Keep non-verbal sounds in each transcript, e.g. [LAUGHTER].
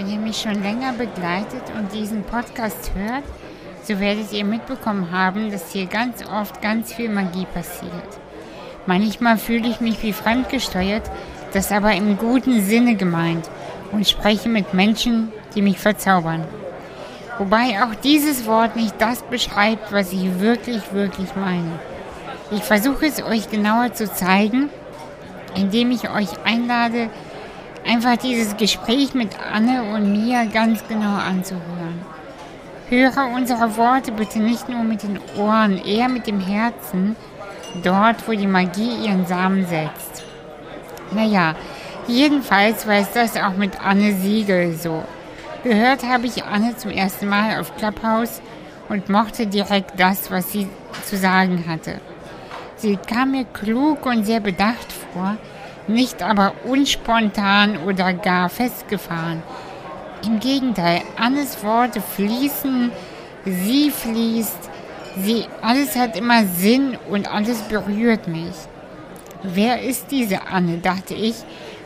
Wenn ihr mich schon länger begleitet und diesen Podcast hört, so werdet ihr mitbekommen haben, dass hier ganz oft ganz viel Magie passiert. Manchmal fühle ich mich wie fremdgesteuert, das aber im guten Sinne gemeint und spreche mit Menschen, die mich verzaubern. Wobei auch dieses Wort nicht das beschreibt, was ich wirklich, wirklich meine. Ich versuche es euch genauer zu zeigen, indem ich euch einlade, einfach dieses Gespräch mit Anne und mir ganz genau anzuhören. Höre unsere Worte bitte nicht nur mit den Ohren, eher mit dem Herzen, dort, wo die Magie ihren Samen setzt. Naja, jedenfalls war es das auch mit Anne Siegel so. Gehört habe ich Anne zum ersten Mal auf Clubhouse und mochte direkt das, was sie zu sagen hatte. Sie kam mir klug und sehr bedacht vor, nicht aber unspontan oder gar festgefahren. Im Gegenteil, Annes Worte fließen, sie fließt, sie, alles hat immer Sinn und alles berührt mich. Wer ist diese Anne, dachte ich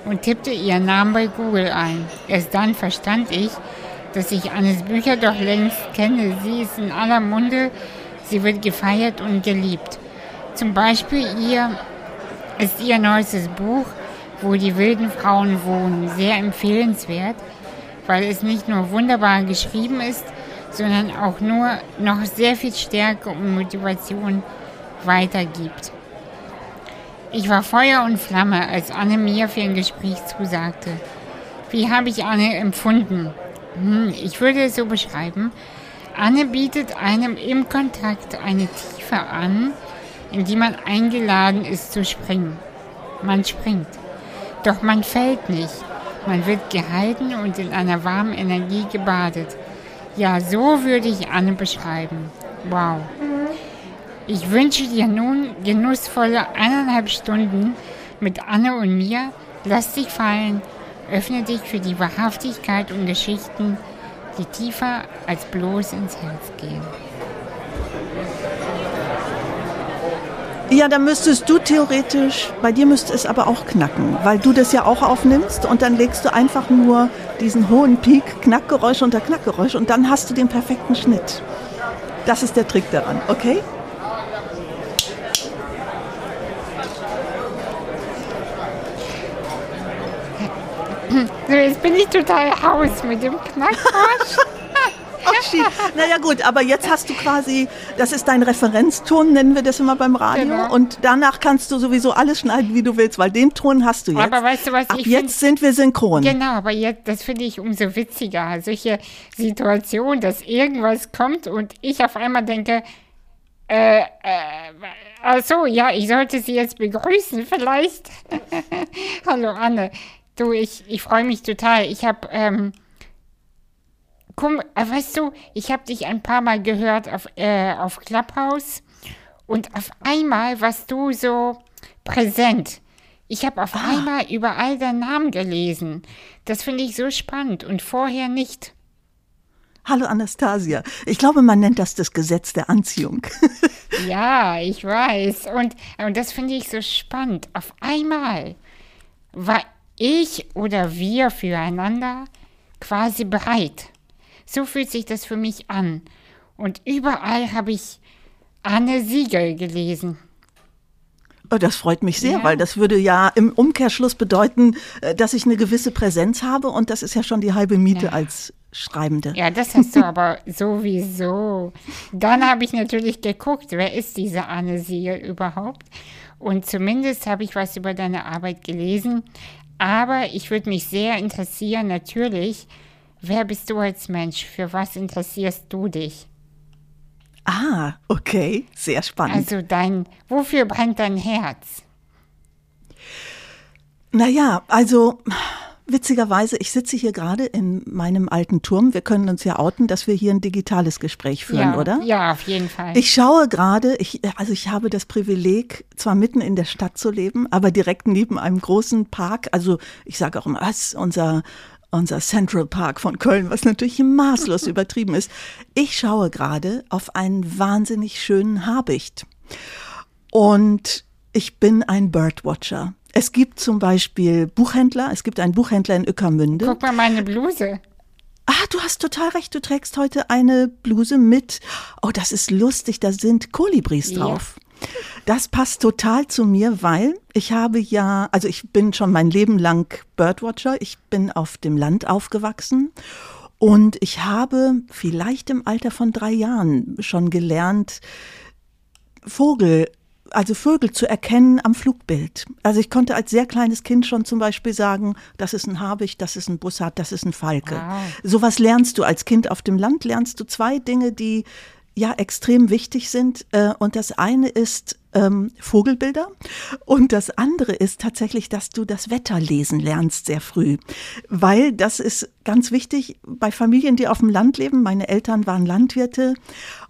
und tippte ihren Namen bei Google ein. Erst dann verstand ich, dass ich Annes Bücher doch längst kenne. Sie ist in aller Munde, sie wird gefeiert und geliebt. Zum Beispiel ihr ist ihr neuestes Buch, wo die wilden Frauen wohnen, sehr empfehlenswert, weil es nicht nur wunderbar geschrieben ist, sondern auch nur noch sehr viel Stärke und Motivation weitergibt. Ich war Feuer und Flamme, als Anne mir für ein Gespräch zusagte. Wie habe ich Anne empfunden? Hm, ich würde es so beschreiben. Anne bietet einem im Kontakt eine Tiefe an, in die man eingeladen ist zu springen. Man springt. Doch man fällt nicht. Man wird gehalten und in einer warmen Energie gebadet. Ja, so würde ich Anne beschreiben. Wow. Ich wünsche dir nun genussvolle eineinhalb Stunden mit Anne und mir. Lass dich fallen, öffne dich für die Wahrhaftigkeit und Geschichten, die tiefer als bloß ins Herz gehen. Ja, dann müsstest du theoretisch, bei dir müsste es aber auch knacken, weil du das ja auch aufnimmst und dann legst du einfach nur diesen hohen Peak, Knackgeräusch unter Knackgeräusch und dann hast du den perfekten Schnitt. Das ist der Trick daran, okay? So, jetzt bin ich total Haus mit dem Knackgeräusch. Ach, naja gut, aber jetzt hast du quasi, das ist dein Referenzton, nennen wir das immer beim Radio. Genau. Und danach kannst du sowieso alles schneiden, wie du willst, weil den Ton hast du jetzt. Aber weißt du was? Ab jetzt find, sind wir synchron. Genau, aber jetzt, das finde ich umso witziger. Solche Situationen, dass irgendwas kommt und ich auf einmal denke, äh, äh, ach so, ja, ich sollte sie jetzt begrüßen, vielleicht. [LAUGHS] Hallo Anne. Du, ich, ich freue mich total. Ich habe, ähm, Komm, äh, weißt du, ich habe dich ein paar Mal gehört auf, äh, auf Clubhouse und auf einmal warst du so präsent. Ich habe auf ah. einmal überall deinen Namen gelesen. Das finde ich so spannend und vorher nicht. Hallo Anastasia. Ich glaube, man nennt das das Gesetz der Anziehung. [LAUGHS] ja, ich weiß. Und, und das finde ich so spannend. Auf einmal war ich oder wir füreinander quasi bereit. So fühlt sich das für mich an. Und überall habe ich Anne Siegel gelesen. Oh, das freut mich sehr, ja. weil das würde ja im Umkehrschluss bedeuten, äh, dass ich eine gewisse Präsenz habe und das ist ja schon die halbe Miete ja. als Schreibende. Ja, das hast du aber [LAUGHS] sowieso. Dann habe ich natürlich geguckt, wer ist diese Anne Siegel überhaupt? Und zumindest habe ich was über deine Arbeit gelesen. Aber ich würde mich sehr interessieren, natürlich, Wer bist du als Mensch? Für was interessierst du dich? Ah, okay, sehr spannend. Also dein, wofür brennt dein Herz? Naja, also witzigerweise, ich sitze hier gerade in meinem alten Turm. Wir können uns ja outen, dass wir hier ein digitales Gespräch führen, ja, oder? Ja, auf jeden Fall. Ich schaue gerade, ich, also ich habe das Privileg, zwar mitten in der Stadt zu leben, aber direkt neben einem großen Park. Also ich sage auch immer, was, unser unser Central Park von Köln, was natürlich maßlos [LAUGHS] übertrieben ist. Ich schaue gerade auf einen wahnsinnig schönen Habicht. Und ich bin ein Birdwatcher. Es gibt zum Beispiel Buchhändler, es gibt einen Buchhändler in Ueckermünde. Guck mal meine Bluse. Ah, du hast total recht. Du trägst heute eine Bluse mit. Oh, das ist lustig. Da sind Kolibris drauf. Das passt total zu mir, weil ich habe ja, also ich bin schon mein Leben lang Birdwatcher. Ich bin auf dem Land aufgewachsen und ich habe vielleicht im Alter von drei Jahren schon gelernt, Vogel also Vögel zu erkennen am Flugbild. Also ich konnte als sehr kleines Kind schon zum Beispiel sagen, das ist ein Habicht, das ist ein Bussard, das ist ein Falke. Wow. Sowas lernst du als Kind auf dem Land, lernst du zwei Dinge, die ja extrem wichtig sind. Äh, und das eine ist ähm, Vogelbilder und das andere ist tatsächlich, dass du das Wetter lesen lernst sehr früh, weil das ist ganz wichtig bei Familien, die auf dem Land leben. Meine Eltern waren Landwirte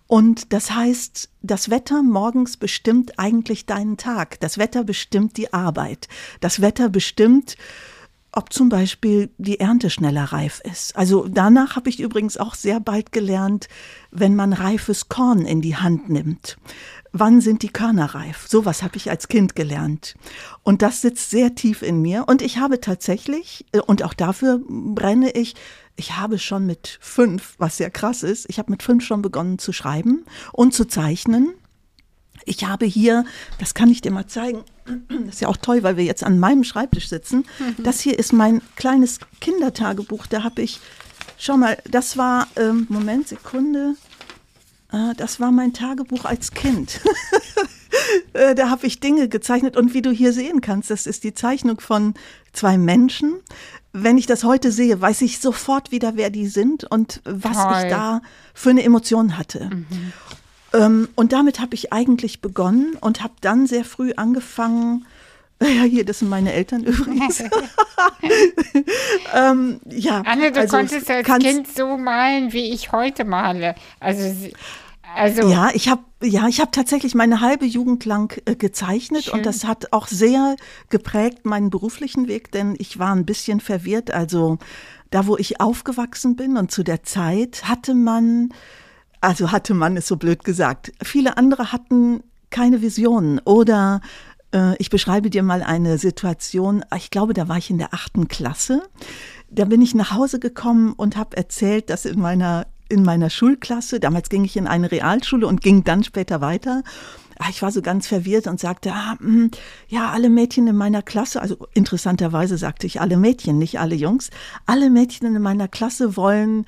und das heißt, das Wetter morgens bestimmt eigentlich deinen Tag. Das Wetter bestimmt die Arbeit. Das Wetter bestimmt, ob zum Beispiel die Ernte schneller reif ist. Also danach habe ich übrigens auch sehr bald gelernt, wenn man reifes Korn in die Hand nimmt. Wann sind die Körner reif? Sowas habe ich als Kind gelernt. Und das sitzt sehr tief in mir. Und ich habe tatsächlich, äh, und auch dafür brenne ich, ich habe schon mit fünf, was sehr krass ist, ich habe mit fünf schon begonnen zu schreiben und zu zeichnen. Ich habe hier, das kann ich dir mal zeigen, [CLEARS THROAT] das ist ja auch toll, weil wir jetzt an meinem Schreibtisch sitzen. Mhm. Das hier ist mein kleines Kindertagebuch. Da habe ich, schau mal, das war, ähm, Moment, Sekunde, äh, das war mein Tagebuch als Kind. [LAUGHS] Äh, da habe ich Dinge gezeichnet und wie du hier sehen kannst, das ist die Zeichnung von zwei Menschen, wenn ich das heute sehe, weiß ich sofort wieder, wer die sind und was Toll. ich da für eine Emotion hatte. Mhm. Ähm, und damit habe ich eigentlich begonnen und habe dann sehr früh angefangen, [LAUGHS] ja, hier, das sind meine Eltern [LAUGHS] übrigens. ähm, ja, Anne, du also konntest als Kind so malen, wie ich heute male. Also also ja, ich habe ja, ich habe tatsächlich meine halbe Jugend lang äh, gezeichnet schön. und das hat auch sehr geprägt meinen beruflichen Weg, denn ich war ein bisschen verwirrt. Also da, wo ich aufgewachsen bin und zu der Zeit hatte man, also hatte man es so blöd gesagt, viele andere hatten keine Visionen oder äh, ich beschreibe dir mal eine Situation. Ich glaube, da war ich in der achten Klasse. Da bin ich nach Hause gekommen und habe erzählt, dass in meiner in meiner Schulklasse, damals ging ich in eine Realschule und ging dann später weiter. Ah, ich war so ganz verwirrt und sagte, ah, hm, ja, alle Mädchen in meiner Klasse, also interessanterweise sagte ich alle Mädchen, nicht alle Jungs, alle Mädchen in meiner Klasse wollen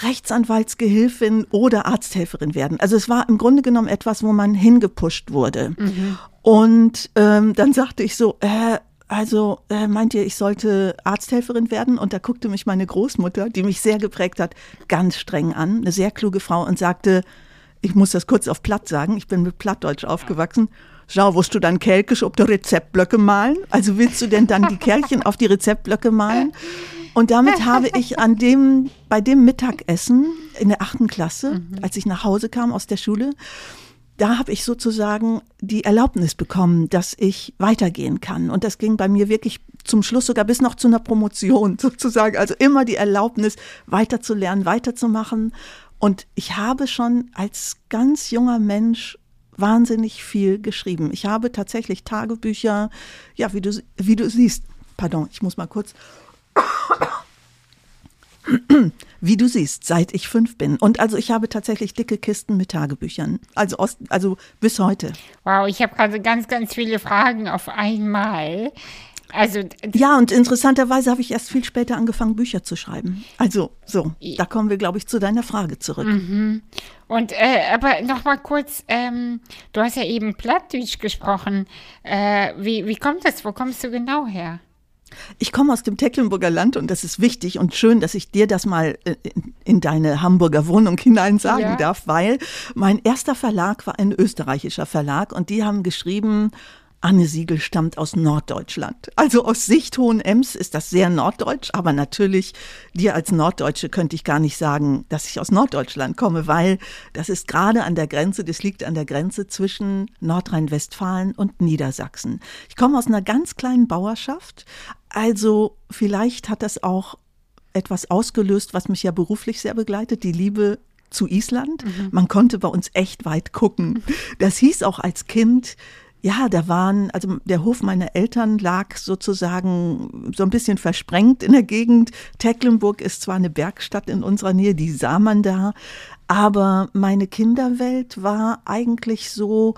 Rechtsanwaltsgehilfin oder Arzthelferin werden. Also es war im Grunde genommen etwas, wo man hingepusht wurde. Mhm. Und ähm, dann sagte ich so, äh, also äh, meint ihr, ich sollte Arzthelferin werden? Und da guckte mich meine Großmutter, die mich sehr geprägt hat, ganz streng an, eine sehr kluge Frau und sagte, ich muss das kurz auf Platt sagen, ich bin mit Plattdeutsch aufgewachsen. Schau, wirst du dann kelkisch ob die Rezeptblöcke malen? Also willst du denn dann die Kerlchen auf die Rezeptblöcke malen? Und damit [LAUGHS] habe ich an dem, bei dem Mittagessen in der achten Klasse, mhm. als ich nach Hause kam aus der Schule, da habe ich sozusagen die Erlaubnis bekommen, dass ich weitergehen kann. Und das ging bei mir wirklich zum Schluss sogar bis noch zu einer Promotion [LAUGHS] sozusagen. Also immer die Erlaubnis, weiterzulernen, weiterzumachen. Und ich habe schon als ganz junger Mensch wahnsinnig viel geschrieben. Ich habe tatsächlich Tagebücher, ja, wie du, wie du siehst, pardon, ich muss mal kurz wie du siehst, seit ich fünf bin. Und also ich habe tatsächlich dicke Kisten mit Tagebüchern. Also, aus, also bis heute. Wow, ich habe gerade ganz, ganz viele Fragen auf einmal. Also ja, und interessanterweise habe ich erst viel später angefangen, Bücher zu schreiben. Also so, da kommen wir, glaube ich, zu deiner Frage zurück. Mhm. Und äh, aber noch mal kurz, ähm, du hast ja eben Plattdeutsch gesprochen. Äh, wie, wie kommt das? Wo kommst du genau her? Ich komme aus dem Tecklenburger Land und das ist wichtig und schön, dass ich dir das mal äh, in deine Hamburger Wohnung [LAUGHS] hinein sagen ja. darf, weil mein erster Verlag war ein österreichischer Verlag und die haben geschrieben, Anne Siegel stammt aus Norddeutschland. Also aus Sicht Hohenems ist das sehr norddeutsch, aber natürlich dir als Norddeutsche könnte ich gar nicht sagen, dass ich aus Norddeutschland komme, weil das ist gerade an der Grenze, das liegt an der Grenze zwischen Nordrhein-Westfalen und Niedersachsen. Ich komme aus einer ganz kleinen Bauerschaft, also vielleicht hat das auch etwas ausgelöst, was mich ja beruflich sehr begleitet, die Liebe zu Island. Mhm. Man konnte bei uns echt weit gucken. Das hieß auch als Kind, ja, da waren, also der Hof meiner Eltern lag sozusagen so ein bisschen versprengt in der Gegend. Tecklenburg ist zwar eine Bergstadt in unserer Nähe, die sah man da, aber meine Kinderwelt war eigentlich so,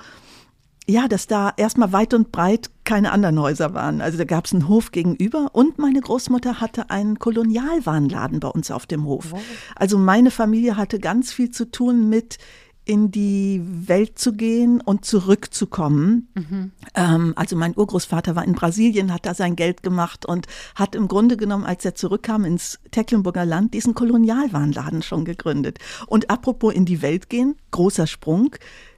ja, dass da erstmal weit und breit keine anderen Häuser waren. Also da gab es einen Hof gegenüber und meine Großmutter hatte einen Kolonialwarenladen bei uns auf dem Hof. Also meine Familie hatte ganz viel zu tun mit in die Welt zu gehen und zurückzukommen. Mhm. Ähm, also mein Urgroßvater war in Brasilien, hat da sein Geld gemacht und hat im Grunde genommen, als er zurückkam ins Tecklenburger Land, diesen Kolonialwarenladen schon gegründet. Und apropos in die Welt gehen, großer Sprung.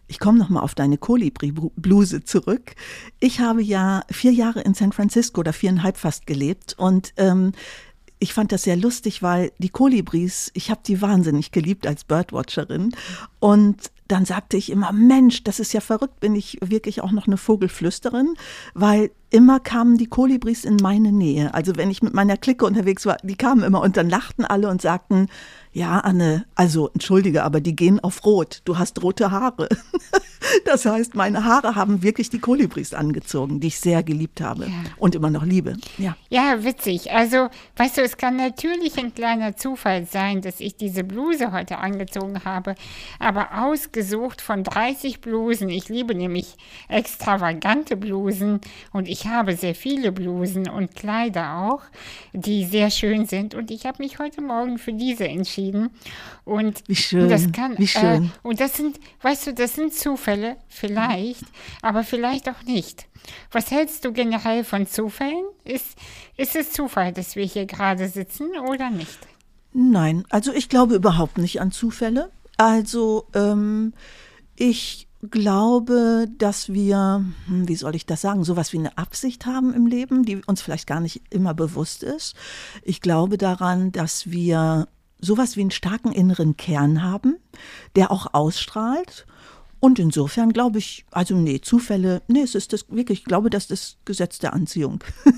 Ich komme nochmal auf deine Kolibri-Bluse zurück. Ich habe ja vier Jahre in San Francisco oder viereinhalb fast gelebt und ähm, ich fand das sehr lustig, weil die Kolibris, ich habe die wahnsinnig geliebt als Birdwatcherin. Und dann sagte ich immer, Mensch, das ist ja verrückt, bin ich wirklich auch noch eine Vogelflüsterin, weil immer kamen die Kolibris in meine Nähe. Also wenn ich mit meiner Clique unterwegs war, die kamen immer und dann lachten alle und sagten, ja, Anne, also entschuldige, aber die gehen auf Rot. Du hast rote Haare. [LAUGHS] Das heißt, meine Haare haben wirklich die Kolibris angezogen, die ich sehr geliebt habe ja. und immer noch liebe. Ja. ja, witzig. Also, weißt du, es kann natürlich ein kleiner Zufall sein, dass ich diese Bluse heute angezogen habe, aber ausgesucht von 30 Blusen. Ich liebe nämlich extravagante Blusen und ich habe sehr viele Blusen und Kleider auch, die sehr schön sind und ich habe mich heute Morgen für diese entschieden entschieden. Und wie schön, das kann, wie äh, schön. Äh, und das sind, weißt du, das sind Zufälle, vielleicht, aber vielleicht auch nicht. Was hältst du generell von Zufällen? Ist, ist es Zufall, dass wir hier gerade sitzen oder nicht? Nein, also ich glaube überhaupt nicht an Zufälle. Also ähm, ich glaube, dass wir, hm, wie soll ich das sagen, sowas wie eine Absicht haben im Leben, die uns vielleicht gar nicht immer bewusst ist. Ich glaube daran, dass wir sowas wie einen starken inneren Kern haben, der auch ausstrahlt. Und insofern glaube ich, also nee, Zufälle, nee, es ist das wirklich, ich glaube, das ist das Gesetz der Anziehung. [LAUGHS]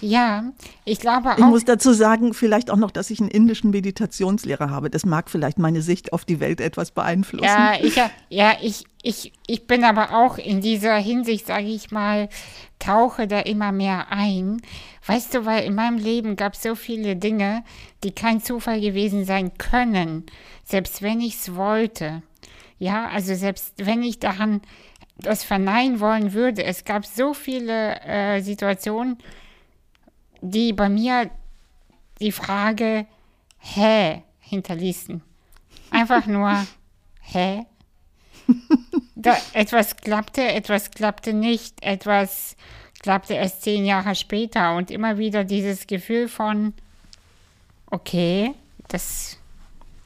Ja, ich glaube auch. Ich muss dazu sagen, vielleicht auch noch, dass ich einen indischen Meditationslehrer habe. Das mag vielleicht meine Sicht auf die Welt etwas beeinflussen. Ja, ich, ja, ich, ich, ich bin aber auch in dieser Hinsicht, sage ich mal, tauche da immer mehr ein. Weißt du, weil in meinem Leben gab es so viele Dinge, die kein Zufall gewesen sein können, selbst wenn ich es wollte. Ja, also selbst wenn ich daran das verneinen wollen würde, es gab so viele äh, Situationen, die bei mir die Frage hä hinterließen. Einfach nur [LAUGHS] hä. Da, etwas klappte, etwas klappte nicht, etwas klappte erst zehn Jahre später und immer wieder dieses Gefühl von okay, das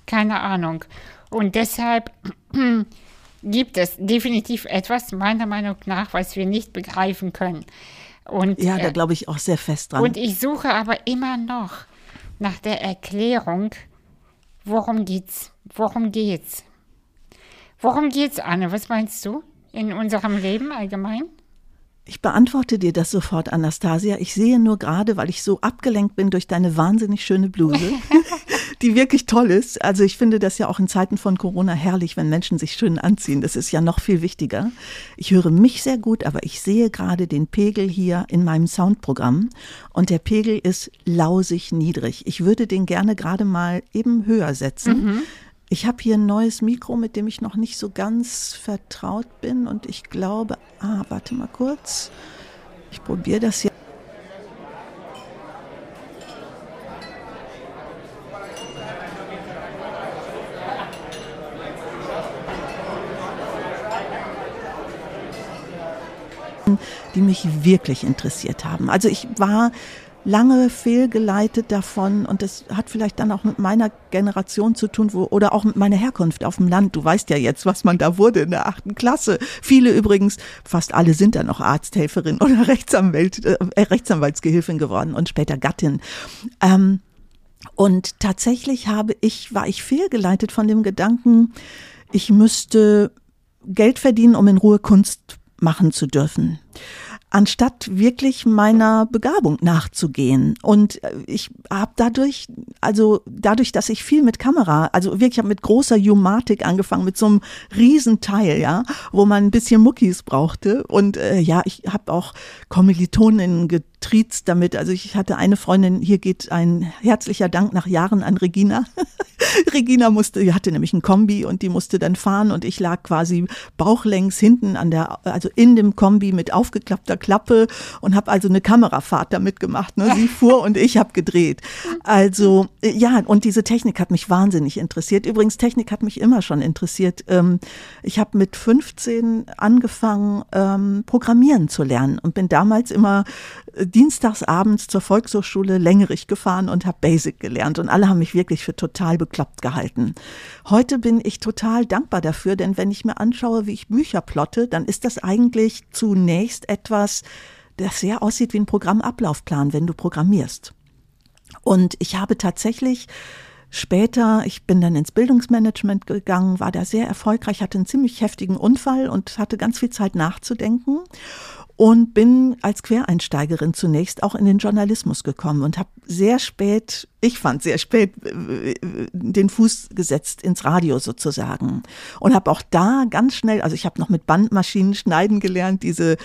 keine Ahnung. Und deshalb [CLEARS THROAT] gibt es definitiv etwas, meiner Meinung nach, was wir nicht begreifen können. Und, ja, da äh, glaube ich auch sehr fest dran. Und ich suche aber immer noch nach der Erklärung, worum geht's? Worum geht's? Worum geht's, Anne? Was meinst du in unserem Leben allgemein? Ich beantworte dir das sofort, Anastasia. Ich sehe nur gerade, weil ich so abgelenkt bin durch deine wahnsinnig schöne Bluse, [LAUGHS] die wirklich toll ist. Also ich finde das ja auch in Zeiten von Corona herrlich, wenn Menschen sich schön anziehen. Das ist ja noch viel wichtiger. Ich höre mich sehr gut, aber ich sehe gerade den Pegel hier in meinem Soundprogramm und der Pegel ist lausig niedrig. Ich würde den gerne gerade mal eben höher setzen. Mhm. Ich habe hier ein neues Mikro, mit dem ich noch nicht so ganz vertraut bin und ich glaube, ah, warte mal kurz. Ich probiere das hier. Die mich wirklich interessiert haben. Also ich war lange fehlgeleitet davon und das hat vielleicht dann auch mit meiner Generation zu tun wo, oder auch mit meiner Herkunft auf dem Land. Du weißt ja jetzt, was man da wurde in der achten Klasse. Viele übrigens, fast alle sind dann auch Arzthelferin [LAUGHS] oder Rechtsanwalt, äh, Rechtsanwaltsgehilfin geworden und später Gattin. Ähm, und tatsächlich habe ich, war ich fehlgeleitet von dem Gedanken, ich müsste Geld verdienen, um in Ruhe Kunst machen zu dürfen. Anstatt wirklich meiner Begabung nachzugehen. Und äh, ich habe dadurch, also dadurch, dass ich viel mit Kamera, also wirklich habe mit großer Jumatik angefangen, mit so einem Riesenteil, ja, wo man ein bisschen Muckis brauchte. Und äh, ja, ich habe auch Kommilitonen getriezt damit. Also ich hatte eine Freundin, hier geht ein herzlicher Dank nach Jahren an Regina. [LAUGHS] Regina musste, die hatte nämlich ein Kombi und die musste dann fahren und ich lag quasi bauchlängs hinten an der, also in dem Kombi mit aufgeklappter Klappe und habe also eine Kamerafahrt damit gemacht. Ne? Sie fuhr und ich habe gedreht. Also ja, und diese Technik hat mich wahnsinnig interessiert. Übrigens, Technik hat mich immer schon interessiert. Ähm, ich habe mit 15 angefangen, ähm, Programmieren zu lernen und bin damals immer äh, dienstags abends zur Volkshochschule Längerich gefahren und habe Basic gelernt. Und alle haben mich wirklich für total bekloppt gehalten. Heute bin ich total dankbar dafür, denn wenn ich mir anschaue, wie ich Bücher plotte, dann ist das eigentlich zunächst etwas, das sehr aussieht wie ein Programmablaufplan, wenn du programmierst. Und ich habe tatsächlich Später, ich bin dann ins Bildungsmanagement gegangen, war da sehr erfolgreich, hatte einen ziemlich heftigen Unfall und hatte ganz viel Zeit nachzudenken und bin als Quereinsteigerin zunächst auch in den Journalismus gekommen und habe sehr spät, ich fand sehr spät, den Fuß gesetzt ins Radio sozusagen und habe auch da ganz schnell, also ich habe noch mit Bandmaschinen schneiden gelernt, diese,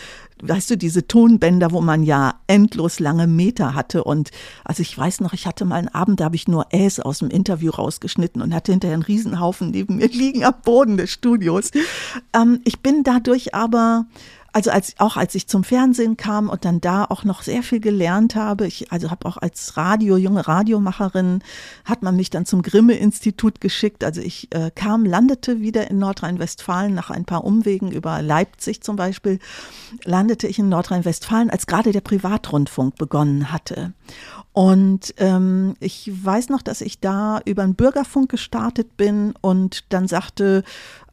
weißt du, diese Tonbänder, wo man ja endlos lange Meter hatte und also ich weiß noch, ich hatte mal einen Abend, da habe ich nur Äs aus dem Interview rausgeschnitten und hatte hinterher einen Riesenhaufen neben mir [LAUGHS] liegen am Boden des Studios. Ähm, ich bin dadurch aber also als, auch als ich zum Fernsehen kam und dann da auch noch sehr viel gelernt habe, ich also habe auch als Radio, junge Radiomacherin, hat man mich dann zum Grimme-Institut geschickt. Also ich äh, kam, landete wieder in Nordrhein-Westfalen nach ein paar Umwegen über Leipzig zum Beispiel, landete ich in Nordrhein-Westfalen, als gerade der Privatrundfunk begonnen hatte. Und ähm, ich weiß noch, dass ich da über einen Bürgerfunk gestartet bin und dann sagte,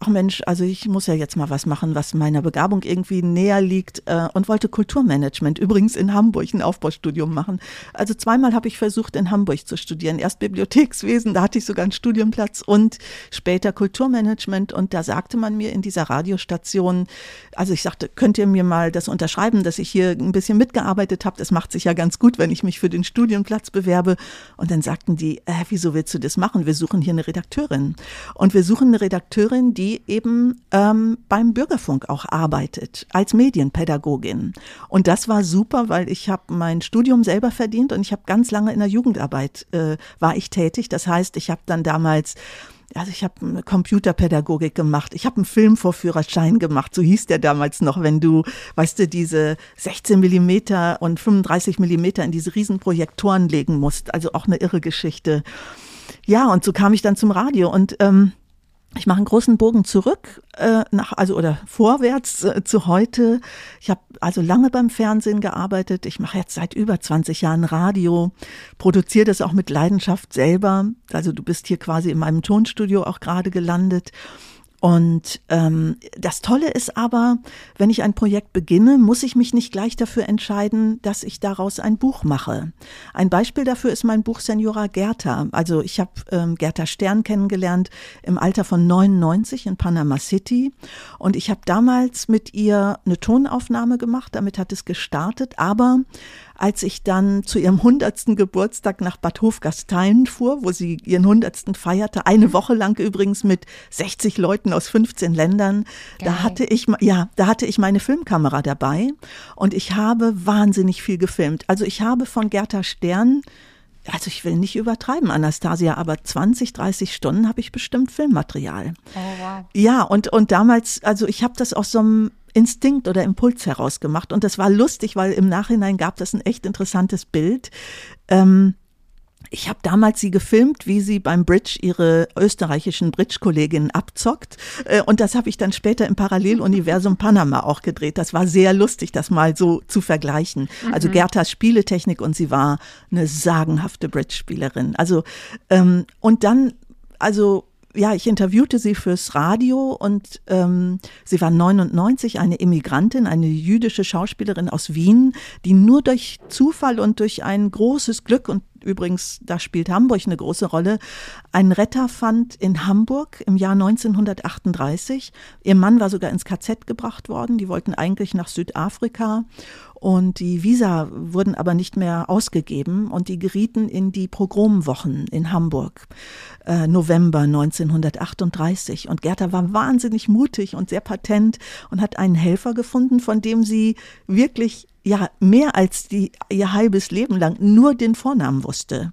ach Mensch, also ich muss ja jetzt mal was machen, was meiner Begabung irgendwie näher liegt äh, und wollte Kulturmanagement übrigens in Hamburg ein Aufbaustudium machen. Also zweimal habe ich versucht, in Hamburg zu studieren. Erst Bibliothekswesen, da hatte ich sogar einen Studienplatz und später Kulturmanagement. Und da sagte man mir in dieser Radiostation, also ich sagte, könnt ihr mir mal das unterschreiben, dass ich hier ein bisschen mitgearbeitet habe? Das macht sich ja ganz gut, wenn ich mich für den Studienplatz bewerbe. Und dann sagten die, äh, wieso willst du das machen? Wir suchen hier eine Redakteurin. Und wir suchen eine Redakteurin, die eben ähm, beim Bürgerfunk auch arbeitet, als Medienpädagogin. Und das war super, weil ich habe mein Studium selber verdient und ich habe ganz lange in der Jugendarbeit äh, war ich tätig. Das heißt, ich habe dann damals also ich habe Computerpädagogik gemacht, ich habe einen Filmvorführerschein gemacht, so hieß der damals noch, wenn du, weißt du, diese 16 Millimeter und 35 Millimeter in diese Riesenprojektoren legen musst, also auch eine irre Geschichte. Ja, und so kam ich dann zum Radio und ähm, ich mache einen großen Bogen zurück, äh, nach, also oder vorwärts äh, zu heute. Ich habe also lange beim Fernsehen gearbeitet. Ich mache jetzt seit über 20 Jahren Radio, produziere das auch mit Leidenschaft selber. Also du bist hier quasi in meinem Tonstudio auch gerade gelandet. Und ähm, das Tolle ist aber, wenn ich ein Projekt beginne, muss ich mich nicht gleich dafür entscheiden, dass ich daraus ein Buch mache. Ein Beispiel dafür ist mein Buch Senora Gerta. Also ich habe ähm, Gerta Stern kennengelernt im Alter von 99 in Panama City. Und ich habe damals mit ihr eine Tonaufnahme gemacht, damit hat es gestartet. Aber als ich dann zu ihrem hundertsten Geburtstag nach Bad Hofgastein fuhr, wo sie ihren hundertsten feierte, eine Woche lang übrigens mit 60 Leuten aus 15 Ländern, Geil. da hatte ich, ja, da hatte ich meine Filmkamera dabei und ich habe wahnsinnig viel gefilmt. Also ich habe von Gerda Stern also ich will nicht übertreiben, Anastasia, aber 20, 30 Stunden habe ich bestimmt Filmmaterial. Oh, wow. Ja, und, und damals, also ich habe das aus so einem Instinkt oder Impuls herausgemacht. Und das war lustig, weil im Nachhinein gab das ein echt interessantes Bild. Ähm, ich habe damals sie gefilmt, wie sie beim Bridge ihre österreichischen Bridge-Kolleginnen abzockt. Äh, und das habe ich dann später im Paralleluniversum Panama auch gedreht. Das war sehr lustig, das mal so zu vergleichen. Also mhm. Gertas Spieletechnik und sie war eine sagenhafte Bridge-Spielerin. Also, ähm, und dann, also ja, ich interviewte sie fürs Radio und ähm, sie war 99, eine Immigrantin, eine jüdische Schauspielerin aus Wien, die nur durch Zufall und durch ein großes Glück und übrigens, da spielt Hamburg eine große Rolle, einen Retter fand in Hamburg im Jahr 1938. Ihr Mann war sogar ins KZ gebracht worden. Die wollten eigentlich nach Südafrika. Und die Visa wurden aber nicht mehr ausgegeben und die gerieten in die Pogromwochen in Hamburg, äh, November 1938. Und Gerda war wahnsinnig mutig und sehr patent und hat einen Helfer gefunden, von dem sie wirklich ja mehr als die, ihr halbes Leben lang nur den Vornamen wusste.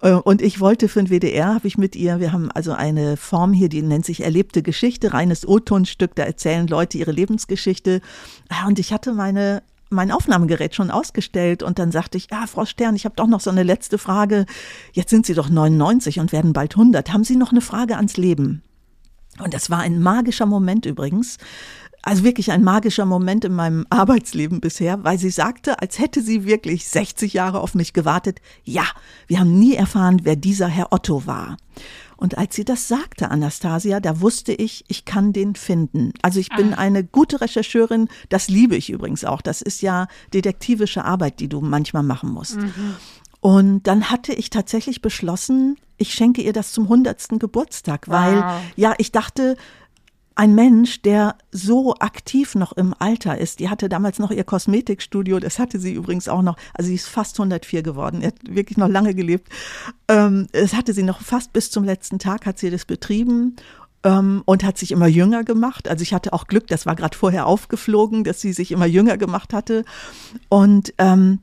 Äh, und ich wollte für den WDR, habe ich mit ihr, wir haben also eine Form hier, die nennt sich Erlebte Geschichte, reines O-Tonstück, da erzählen Leute ihre Lebensgeschichte. Und ich hatte meine mein Aufnahmegerät schon ausgestellt und dann sagte ich, ja, Frau Stern, ich habe doch noch so eine letzte Frage. Jetzt sind Sie doch 99 und werden bald 100. Haben Sie noch eine Frage ans Leben? Und das war ein magischer Moment übrigens. Also wirklich ein magischer Moment in meinem Arbeitsleben bisher, weil sie sagte, als hätte sie wirklich 60 Jahre auf mich gewartet. Ja, wir haben nie erfahren, wer dieser Herr Otto war. Und als sie das sagte, Anastasia, da wusste ich, ich kann den finden. Also ich bin ah. eine gute Rechercheurin, das liebe ich übrigens auch. Das ist ja detektivische Arbeit, die du manchmal machen musst. Mhm. Und dann hatte ich tatsächlich beschlossen, ich schenke ihr das zum hundertsten Geburtstag, weil wow. ja, ich dachte, ein Mensch, der so aktiv noch im Alter ist. Die hatte damals noch ihr Kosmetikstudio, das hatte sie übrigens auch noch, also sie ist fast 104 geworden, hat wirklich noch lange gelebt. Ähm, das hatte sie noch fast bis zum letzten Tag, hat sie das betrieben ähm, und hat sich immer jünger gemacht. Also ich hatte auch Glück, das war gerade vorher aufgeflogen, dass sie sich immer jünger gemacht hatte. Und ähm,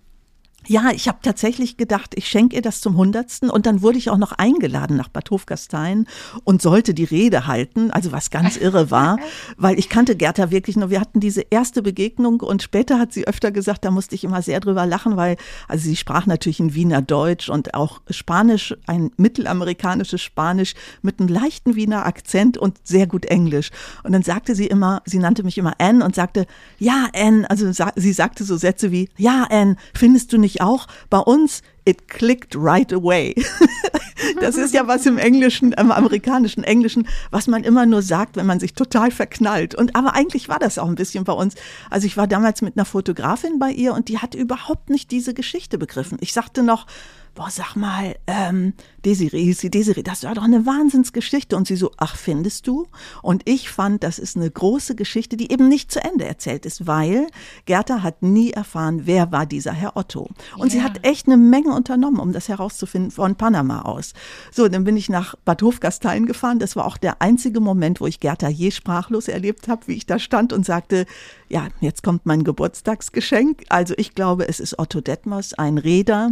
ja, ich habe tatsächlich gedacht, ich schenke ihr das zum Hundertsten und dann wurde ich auch noch eingeladen nach Bad Hofgastein und sollte die Rede halten, also was ganz [LAUGHS] irre war, weil ich kannte Gerda wirklich nur, wir hatten diese erste Begegnung und später hat sie öfter gesagt, da musste ich immer sehr drüber lachen, weil, also sie sprach natürlich in Wiener Deutsch und auch Spanisch, ein mittelamerikanisches Spanisch mit einem leichten Wiener Akzent und sehr gut Englisch. Und dann sagte sie immer, sie nannte mich immer Anne und sagte, ja Anne, also sie sagte so Sätze wie, ja Anne, findest du nicht auch bei uns, it clicked right away. [LAUGHS] das ist ja was im Englischen, im amerikanischen Englischen, was man immer nur sagt, wenn man sich total verknallt. Und aber eigentlich war das auch ein bisschen bei uns. Also ich war damals mit einer Fotografin bei ihr und die hat überhaupt nicht diese Geschichte begriffen. Ich sagte noch, boah, sag mal, ähm, Desiree, hieß sie, Desiree, das war doch eine Wahnsinnsgeschichte. Und sie so, ach, findest du? Und ich fand, das ist eine große Geschichte, die eben nicht zu Ende erzählt ist, weil Gerda hat nie erfahren, wer war dieser Herr Otto. Und ja. sie hat echt eine Menge unternommen, um das herauszufinden, von Panama aus. So, dann bin ich nach Bad Hofgastein gefahren. Das war auch der einzige Moment, wo ich Gerda je sprachlos erlebt habe, wie ich da stand und sagte, ja, jetzt kommt mein Geburtstagsgeschenk. Also ich glaube, es ist Otto Detmers, ein Räder.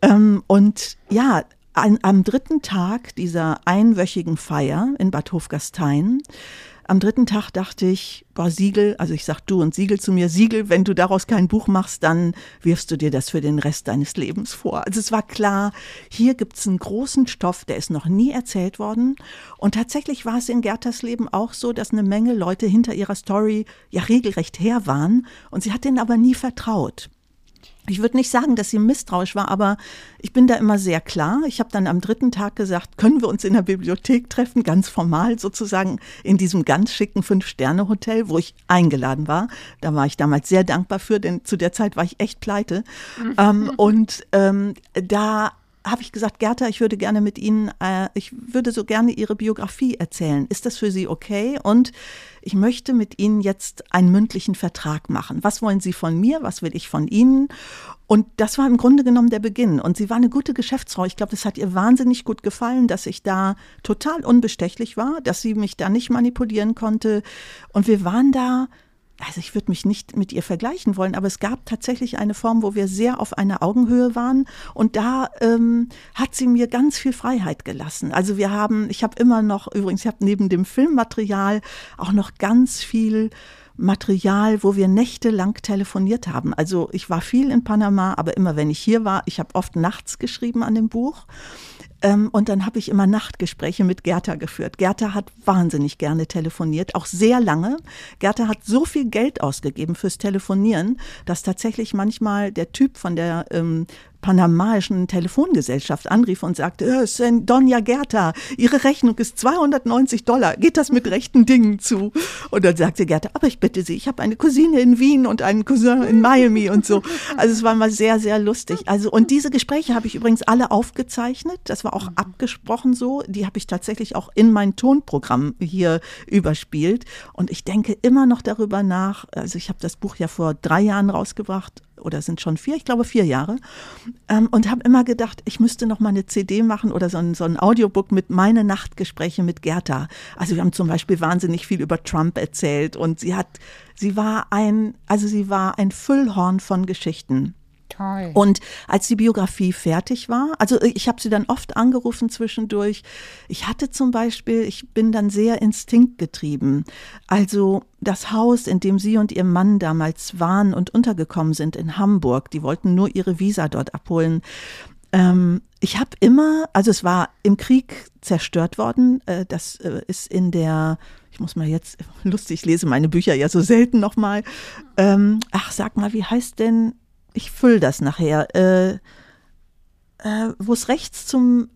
Ähm, und ja, an, am dritten Tag dieser einwöchigen Feier in Bad Hofgastein am dritten Tag dachte ich, boah, Siegel, also ich sag du und Siegel zu mir, Siegel, wenn du daraus kein Buch machst, dann wirfst du dir das für den Rest deines Lebens vor. Also es war klar, hier gibt's einen großen Stoff, der ist noch nie erzählt worden. Und tatsächlich war es in Gertas Leben auch so, dass eine Menge Leute hinter ihrer Story ja regelrecht her waren und sie hat denen aber nie vertraut. Ich würde nicht sagen, dass sie misstrauisch war, aber ich bin da immer sehr klar. Ich habe dann am dritten Tag gesagt, können wir uns in der Bibliothek treffen, ganz formal sozusagen in diesem ganz schicken Fünf-Sterne-Hotel, wo ich eingeladen war. Da war ich damals sehr dankbar für, denn zu der Zeit war ich echt pleite. Mhm. ähm, und ähm, da habe ich gesagt, Gerda, ich würde gerne mit Ihnen, äh, ich würde so gerne Ihre Biografie erzählen. Ist das für Sie okay? Und ich möchte mit Ihnen jetzt einen mündlichen Vertrag machen. Was wollen Sie von mir? Was will ich von Ihnen? Und das war im Grunde genommen der Beginn. Und sie war eine gute Geschäftsfrau. Ich glaube, das hat ihr wahnsinnig gut gefallen, dass ich da total unbestechlich war, dass sie mich da nicht manipulieren konnte. Und wir waren da also ich würde mich nicht mit ihr vergleichen wollen, aber es gab tatsächlich eine Form, wo wir sehr auf einer Augenhöhe waren und da ähm, hat sie mir ganz viel Freiheit gelassen. Also wir haben, ich habe immer noch, übrigens, ich habe neben dem Filmmaterial auch noch ganz viel Material, wo wir nächtelang telefoniert haben. Also ich war viel in Panama, aber immer wenn ich hier war, ich habe oft nachts geschrieben an dem Buch. Ähm, und dann habe ich immer Nachtgespräche mit Gerda geführt. Gerda hat wahnsinnig gerne telefoniert, auch sehr lange. Gerda hat so viel Geld ausgegeben fürs Telefonieren, dass tatsächlich manchmal der Typ von der ähm, panamaischen Telefongesellschaft anrief und sagte, äh, Donja Gerta, Ihre Rechnung ist 290 Dollar, geht das mit rechten Dingen zu? Und dann sagte Gerta, aber ich bitte Sie, ich habe eine Cousine in Wien und einen Cousin in Miami und so. Also es war mal sehr, sehr lustig. Also und diese Gespräche habe ich übrigens alle aufgezeichnet. Das war auch mhm. abgesprochen so. Die habe ich tatsächlich auch in mein Tonprogramm hier überspielt. Und ich denke immer noch darüber nach. Also ich habe das Buch ja vor drei Jahren rausgebracht oder sind schon vier, ich glaube vier Jahre, ähm, und habe immer gedacht, ich müsste noch mal eine CD machen oder so ein, so ein Audiobook mit meine Nachtgespräche mit Gerda. Also wir haben zum Beispiel wahnsinnig viel über Trump erzählt und sie hat, sie war ein, also sie war ein Füllhorn von Geschichten. Toll. Und als die Biografie fertig war, also ich habe sie dann oft angerufen zwischendurch. Ich hatte zum Beispiel, ich bin dann sehr instinktgetrieben. Also das Haus, in dem sie und ihr Mann damals waren und untergekommen sind in Hamburg, die wollten nur ihre Visa dort abholen. Ähm, ich habe immer, also es war im Krieg zerstört worden. Äh, das äh, ist in der ich muss mal jetzt, [LAUGHS] lustig, ich lese meine Bücher ja so selten nochmal. Ähm, ach, sag mal, wie heißt denn ich fülle das nachher, äh, äh, wo es rechts zum,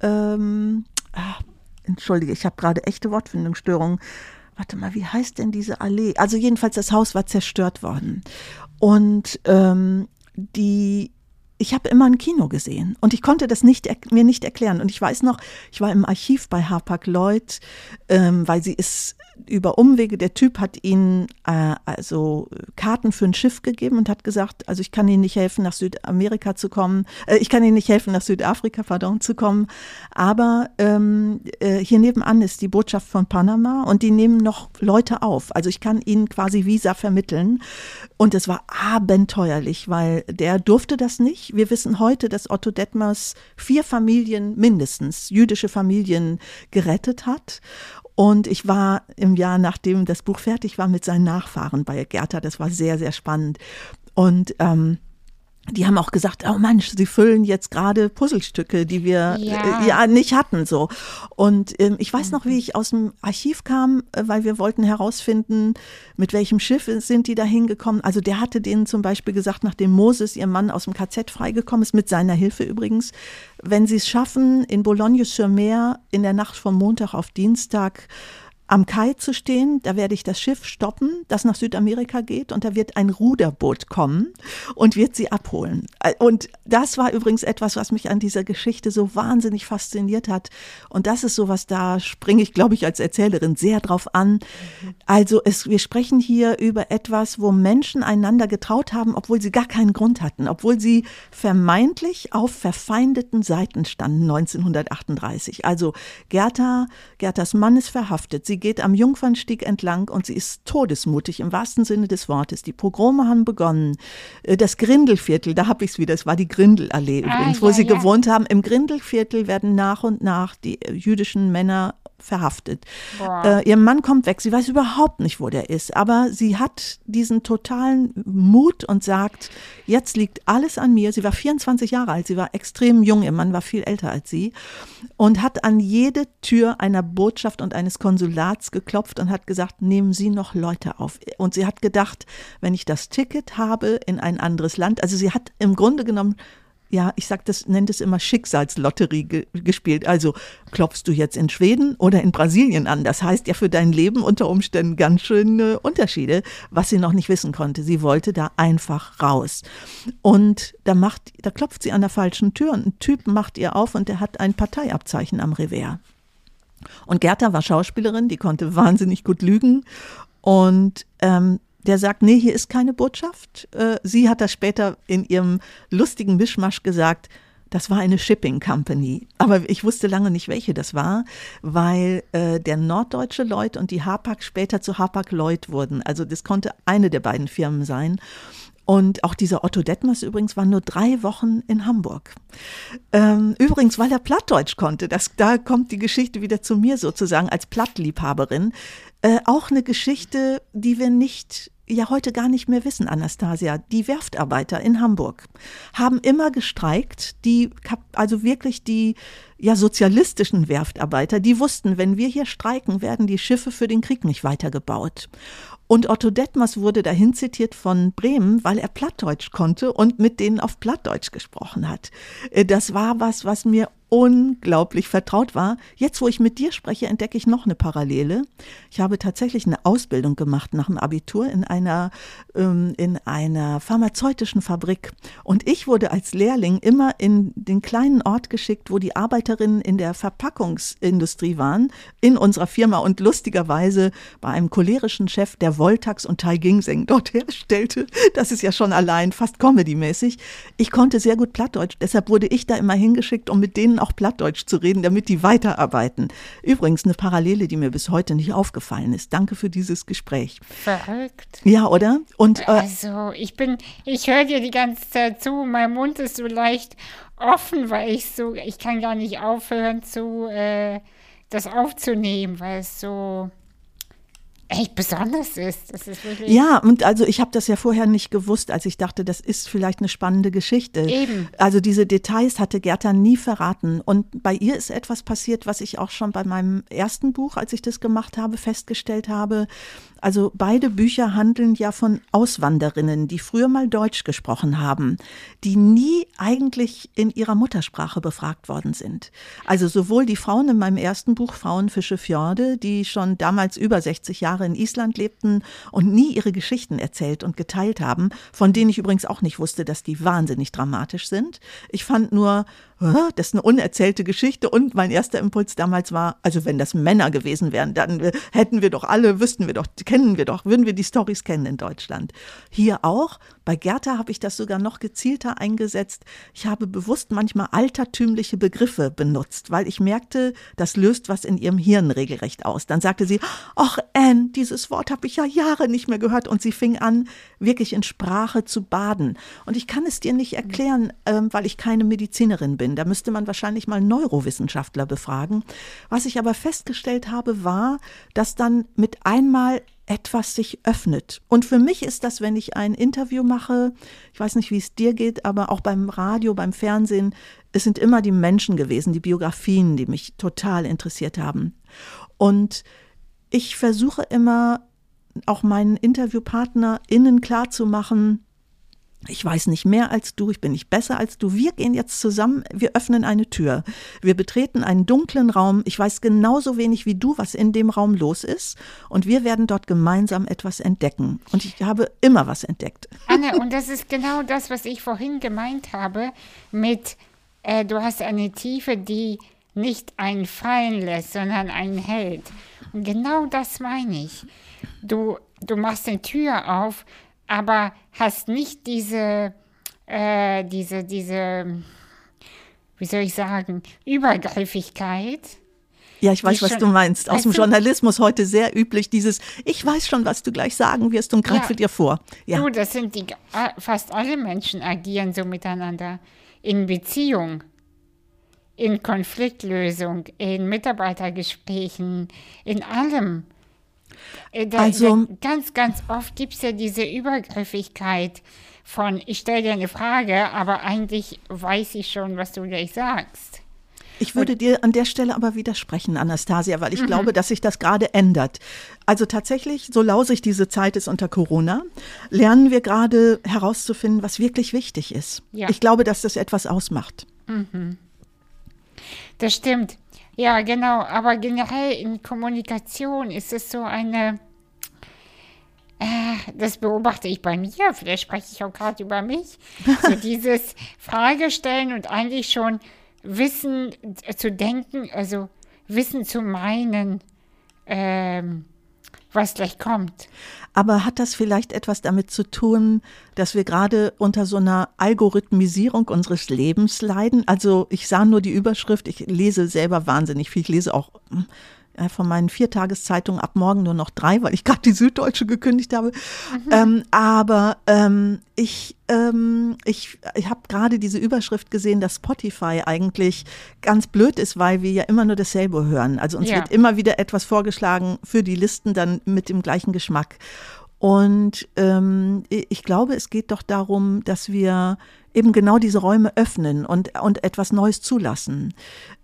ähm, ah, entschuldige, ich habe gerade echte Wortfindungsstörungen. Warte mal, wie heißt denn diese Allee? Also jedenfalls, das Haus war zerstört worden. Und ähm, die, ich habe immer ein Kino gesehen und ich konnte das nicht mir nicht erklären. Und ich weiß noch, ich war im Archiv bei Harpak Lloyd, ähm, weil sie ist über Umwege, der Typ hat ihnen äh, also Karten für ein Schiff gegeben und hat gesagt, also ich kann Ihnen nicht helfen, nach Südamerika zu kommen, äh, ich kann Ihnen nicht helfen, nach Südafrika, pardon, zu kommen, aber ähm, äh, hier nebenan ist die Botschaft von Panama und die nehmen noch Leute auf. Also ich kann Ihnen quasi Visa vermitteln und es war abenteuerlich, weil der durfte das nicht. Wir wissen heute, dass Otto Detmers vier Familien mindestens, jüdische Familien gerettet hat und ich war im Jahr, nachdem das Buch fertig war, mit seinen Nachfahren bei Gerta. Das war sehr, sehr spannend. Und ähm, die haben auch gesagt, oh Mensch, sie füllen jetzt gerade Puzzlestücke, die wir ja, äh, ja nicht hatten so. Und ähm, ich weiß noch, wie ich aus dem Archiv kam, äh, weil wir wollten herausfinden, mit welchem Schiff sind die da hingekommen. Also der hatte denen zum Beispiel gesagt, nachdem Moses, ihr Mann, aus dem KZ freigekommen ist, mit seiner Hilfe übrigens, wenn sie es schaffen, in Boulogne-sur-Mer in der Nacht vom Montag auf Dienstag am Kai zu stehen. Da werde ich das Schiff stoppen, das nach Südamerika geht, und da wird ein Ruderboot kommen und wird sie abholen. Und das war übrigens etwas, was mich an dieser Geschichte so wahnsinnig fasziniert hat. Und das ist sowas, da springe ich, glaube ich, als Erzählerin sehr drauf an. Also es, wir sprechen hier über etwas, wo Menschen einander getraut haben, obwohl sie gar keinen Grund hatten, obwohl sie vermeintlich auf verfeindeten Seiten standen 1938. Also Gerda, Gerdas Mann ist verhaftet. Sie geht am Jungfernstieg entlang und sie ist todesmutig im wahrsten Sinne des Wortes. Die Pogrome haben begonnen. Äh, das Grindelviertel, da habe ich es wieder, es war die Grindelallee ah, übrigens, wo ja, sie ja. gewohnt haben. Im Grindelviertel werden nach und nach die äh, jüdischen Männer verhaftet. Äh, ihr Mann kommt weg, sie weiß überhaupt nicht, wo der ist, aber sie hat diesen totalen Mut und sagt, jetzt liegt alles an mir. Sie war 24 Jahre alt, sie war extrem jung, ihr Mann war viel älter als sie und hat an jede Tür einer Botschaft und eines Konsulats geklopft und hat gesagt, nehmen Sie noch Leute auf. Und sie hat gedacht, wenn ich das Ticket habe in ein anderes Land, also sie hat im Grunde genommen ja, ich sag das, nennt es immer Schicksalslotterie ge gespielt. Also klopfst du jetzt in Schweden oder in Brasilien an. Das heißt ja für dein Leben unter Umständen ganz schöne Unterschiede, was sie noch nicht wissen konnte. Sie wollte da einfach raus. Und da macht, da klopft sie an der falschen Tür und ein Typ macht ihr auf und der hat ein Parteiabzeichen am Revers. Und Gerda war Schauspielerin, die konnte wahnsinnig gut lügen. Und ähm, der sagt, nee, hier ist keine Botschaft. Äh, sie hat das später in ihrem lustigen Mischmasch gesagt, das war eine Shipping Company. Aber ich wusste lange nicht, welche das war, weil äh, der Norddeutsche Lloyd und die Hapag später zu Hapag Lloyd wurden. Also das konnte eine der beiden Firmen sein. Und auch dieser Otto Detmers übrigens war nur drei Wochen in Hamburg. Ähm, übrigens, weil er Plattdeutsch konnte. Das, da kommt die Geschichte wieder zu mir sozusagen als Plattliebhaberin. Äh, auch eine Geschichte, die wir nicht ja heute gar nicht mehr wissen, Anastasia. Die Werftarbeiter in Hamburg haben immer gestreikt, die, also wirklich die ja sozialistischen Werftarbeiter, die wussten, wenn wir hier streiken, werden die Schiffe für den Krieg nicht weitergebaut. Und Otto Detmers wurde dahin zitiert von Bremen, weil er Plattdeutsch konnte und mit denen auf Plattdeutsch gesprochen hat. Äh, das war was, was mir unglaublich vertraut war. Jetzt, wo ich mit dir spreche, entdecke ich noch eine Parallele. Ich habe tatsächlich eine Ausbildung gemacht nach dem Abitur in einer, ähm, in einer pharmazeutischen Fabrik. Und ich wurde als Lehrling immer in den kleinen Ort geschickt, wo die Arbeiterinnen in der Verpackungsindustrie waren, in unserer Firma und lustigerweise bei einem cholerischen Chef, der Voltax und Tai Ginseng dort [LAUGHS] herstellte. Das ist ja schon allein fast comedymäßig. Ich konnte sehr gut Plattdeutsch, deshalb wurde ich da immer hingeschickt, um mit denen auch Plattdeutsch zu reden, damit die weiterarbeiten. Übrigens eine Parallele, die mir bis heute nicht aufgefallen ist. Danke für dieses Gespräch. Verrückt. Ja, oder? Und äh, also ich bin, ich höre dir die ganze Zeit zu. Mein Mund ist so leicht offen, weil ich so, ich kann gar nicht aufhören zu äh, das aufzunehmen, weil es so echt besonders ist. Ist ja, und also ich habe das ja vorher nicht gewusst, als ich dachte, das ist vielleicht eine spannende Geschichte. Eben. Also diese Details hatte Gerda nie verraten. Und bei ihr ist etwas passiert, was ich auch schon bei meinem ersten Buch, als ich das gemacht habe, festgestellt habe. Also beide Bücher handeln ja von Auswanderinnen, die früher mal Deutsch gesprochen haben, die nie eigentlich in ihrer Muttersprache befragt worden sind. Also sowohl die Frauen in meinem ersten Buch Frauenfische Fjorde, die schon damals über 60 Jahre in Island lebten und nie ihre Geschichten erzählt und geteilt haben, von denen ich übrigens auch nicht wusste, dass die wahnsinnig dramatisch sind. Ich fand nur das ist eine unerzählte Geschichte. Und mein erster Impuls damals war, also wenn das Männer gewesen wären, dann äh, hätten wir doch alle, wüssten wir doch, kennen wir doch, würden wir die Stories kennen in Deutschland. Hier auch. Bei Gerda habe ich das sogar noch gezielter eingesetzt. Ich habe bewusst manchmal altertümliche Begriffe benutzt, weil ich merkte, das löst was in ihrem Hirn regelrecht aus. Dann sagte sie, ach Anne, dieses Wort habe ich ja Jahre nicht mehr gehört. Und sie fing an, wirklich in Sprache zu baden. Und ich kann es dir nicht erklären, ähm, weil ich keine Medizinerin bin. Da müsste man wahrscheinlich mal Neurowissenschaftler befragen. Was ich aber festgestellt habe, war, dass dann mit einmal etwas sich öffnet. Und für mich ist das, wenn ich ein Interview mache, ich weiß nicht, wie es dir geht, aber auch beim Radio, beim Fernsehen, es sind immer die Menschen gewesen, die Biografien, die mich total interessiert haben. Und ich versuche immer auch meinen InterviewpartnerInnen klarzumachen, ich weiß nicht mehr als du, ich bin nicht besser als du. Wir gehen jetzt zusammen, wir öffnen eine Tür. Wir betreten einen dunklen Raum. Ich weiß genauso wenig wie du, was in dem Raum los ist. Und wir werden dort gemeinsam etwas entdecken. Und ich habe immer was entdeckt. Anne, [LAUGHS] und das ist genau das, was ich vorhin gemeint habe mit, äh, du hast eine Tiefe, die nicht einen fallen lässt, sondern einen hält. Und genau das meine ich. Du, du machst eine Tür auf, aber hast nicht diese, äh, diese, diese, wie soll ich sagen, Übergriffigkeit. Ja, ich weiß, was schon, du meinst. Aus dem Journalismus heute sehr üblich dieses, ich weiß schon, was du gleich sagen wirst und greife ja, dir vor. Ja. Du, das sind die, fast alle Menschen agieren so miteinander. In Beziehung, in Konfliktlösung, in Mitarbeitergesprächen, in allem. Da, also da, ganz, ganz oft gibt es ja diese Übergriffigkeit von, ich stelle dir eine Frage, aber eigentlich weiß ich schon, was du gleich sagst. Ich würde dir an der Stelle aber widersprechen, Anastasia, weil ich mhm. glaube, dass sich das gerade ändert. Also tatsächlich, so lausig diese Zeit ist unter Corona, lernen wir gerade herauszufinden, was wirklich wichtig ist. Ja. Ich glaube, dass das etwas ausmacht. Mhm. Das stimmt. Ja, genau. Aber generell in Kommunikation ist es so eine. Äh, das beobachte ich bei mir, vielleicht spreche ich auch gerade über mich. [LAUGHS] So dieses Fragestellen und eigentlich schon Wissen zu denken, also Wissen zu meinen. Ähm, was gleich kommt. Aber hat das vielleicht etwas damit zu tun, dass wir gerade unter so einer Algorithmisierung unseres Lebens leiden? Also ich sah nur die Überschrift, ich lese selber wahnsinnig viel, ich lese auch hm, von meinen vier Tageszeitungen ab morgen nur noch drei, weil ich gerade die Süddeutsche gekündigt habe. Mhm. Ähm, aber ähm, ich, ähm, ich, ich habe gerade diese Überschrift gesehen, dass Spotify eigentlich ganz blöd ist, weil wir ja immer nur dasselbe hören. Also uns ja. wird immer wieder etwas vorgeschlagen für die Listen dann mit dem gleichen Geschmack. Und ähm, ich glaube, es geht doch darum, dass wir eben genau diese Räume öffnen und, und etwas Neues zulassen.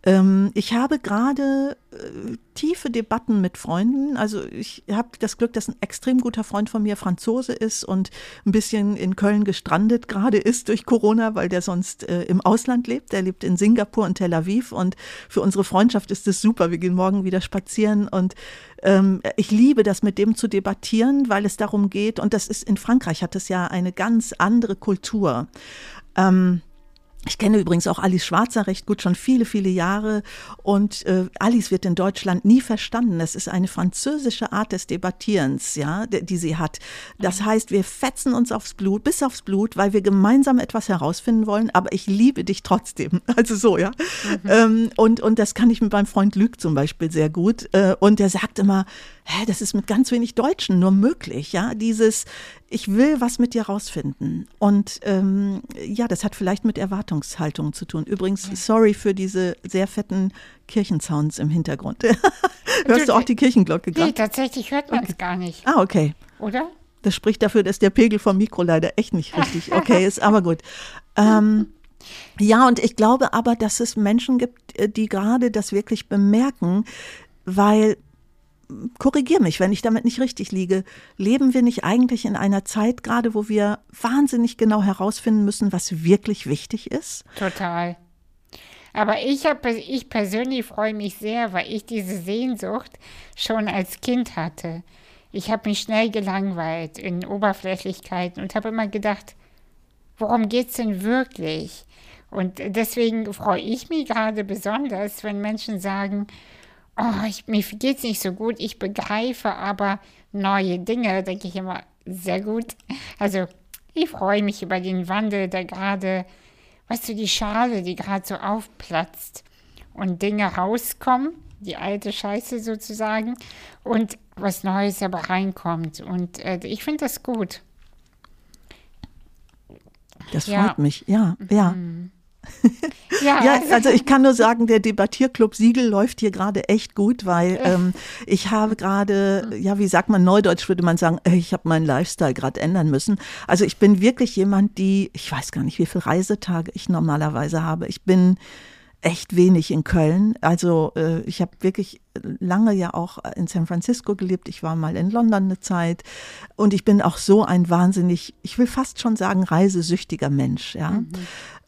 Ähm, ich habe gerade äh, tiefe Debatten mit Freunden. Also ich habe das Glück, dass ein extrem guter Freund von mir Franzose ist und ein bisschen in Köln gestrandet gerade ist durch Corona, weil der sonst äh, im Ausland lebt. Der lebt in Singapur und Tel Aviv und für unsere Freundschaft ist es super. Wir gehen morgen wieder spazieren und ähm, ich liebe das mit dem zu debattieren, weil es darum geht und das ist in Frankreich hat es ja eine ganz andere Kultur. Ähm, ich kenne übrigens auch Alice Schwarzer recht gut, schon viele, viele Jahre. Und äh, Alice wird in Deutschland nie verstanden. Das ist eine französische Art des Debattierens, ja, die, die sie hat. Das heißt, wir fetzen uns aufs Blut, bis aufs Blut, weil wir gemeinsam etwas herausfinden wollen. Aber ich liebe dich trotzdem. [LAUGHS] Also so, ja. Mhm. Ähm, und, und das kann ich mit meinem Freund Lüg zum Beispiel sehr gut. Äh, und der sagt immer, hä, das ist mit ganz wenig Deutschen nur möglich, ja. Dieses, ich will was mit dir rausfinden. Und ähm, ja, das hat vielleicht mit Erwartungshaltung zu tun. Übrigens, sorry für diese sehr fetten Kirchensounds im Hintergrund. [LAUGHS] Hörst du auch die Kirchenglocke gerade? Nee, tatsächlich hört man es okay. gar nicht. Ah, okay. Oder? Das spricht dafür, dass der Pegel vom Mikro leider echt nicht richtig okay ist, aber gut. Ähm, ja, und ich glaube aber, dass es Menschen gibt, äh, die gerade das wirklich bemerken, weil korrigier mich, wenn ich damit nicht richtig liege. Leben wir nicht eigentlich in einer Zeit gerade, wo wir wahnsinnig genau herausfinden müssen, was wirklich wichtig ist? Total. Aber ich, hab, ich persönlich freue mich sehr, weil ich diese Sehnsucht schon als Kind hatte. Ich habe mich schnell gelangweilt in Oberflächlichkeiten und habe immer gedacht, worum geht es denn wirklich? Und deswegen freue ich mich gerade besonders, wenn Menschen sagen, oh, ich, mir es nicht so gut, ich begreife aber neue Dinge, denke ich immer, sehr gut. Also ich freue mich über den Wandel, der gerade, weißt du, die Schale, die gerade so aufplatzt und Dinge rauskommen, die alte Scheiße sozusagen, und was Neues aber reinkommt. Und äh, ich finde das gut. Das freut ja. mich, ja, ja. Mhm. Ja, ja, also ich kann nur sagen, der Debattierclub Siegel läuft hier gerade echt gut, weil ähm, ich habe gerade, ja, wie sagt man neudeutsch, würde man sagen, ich habe meinen Lifestyle gerade ändern müssen. Also ich bin wirklich jemand, die, ich weiß gar nicht, wie viele Reisetage ich normalerweise habe. Ich bin echt wenig in Köln. Also äh, ich habe wirklich lange ja auch in San Francisco gelebt. Ich war mal in London eine Zeit und ich bin auch so ein wahnsinnig, ich will fast schon sagen, reisesüchtiger Mensch. Ja. Mhm.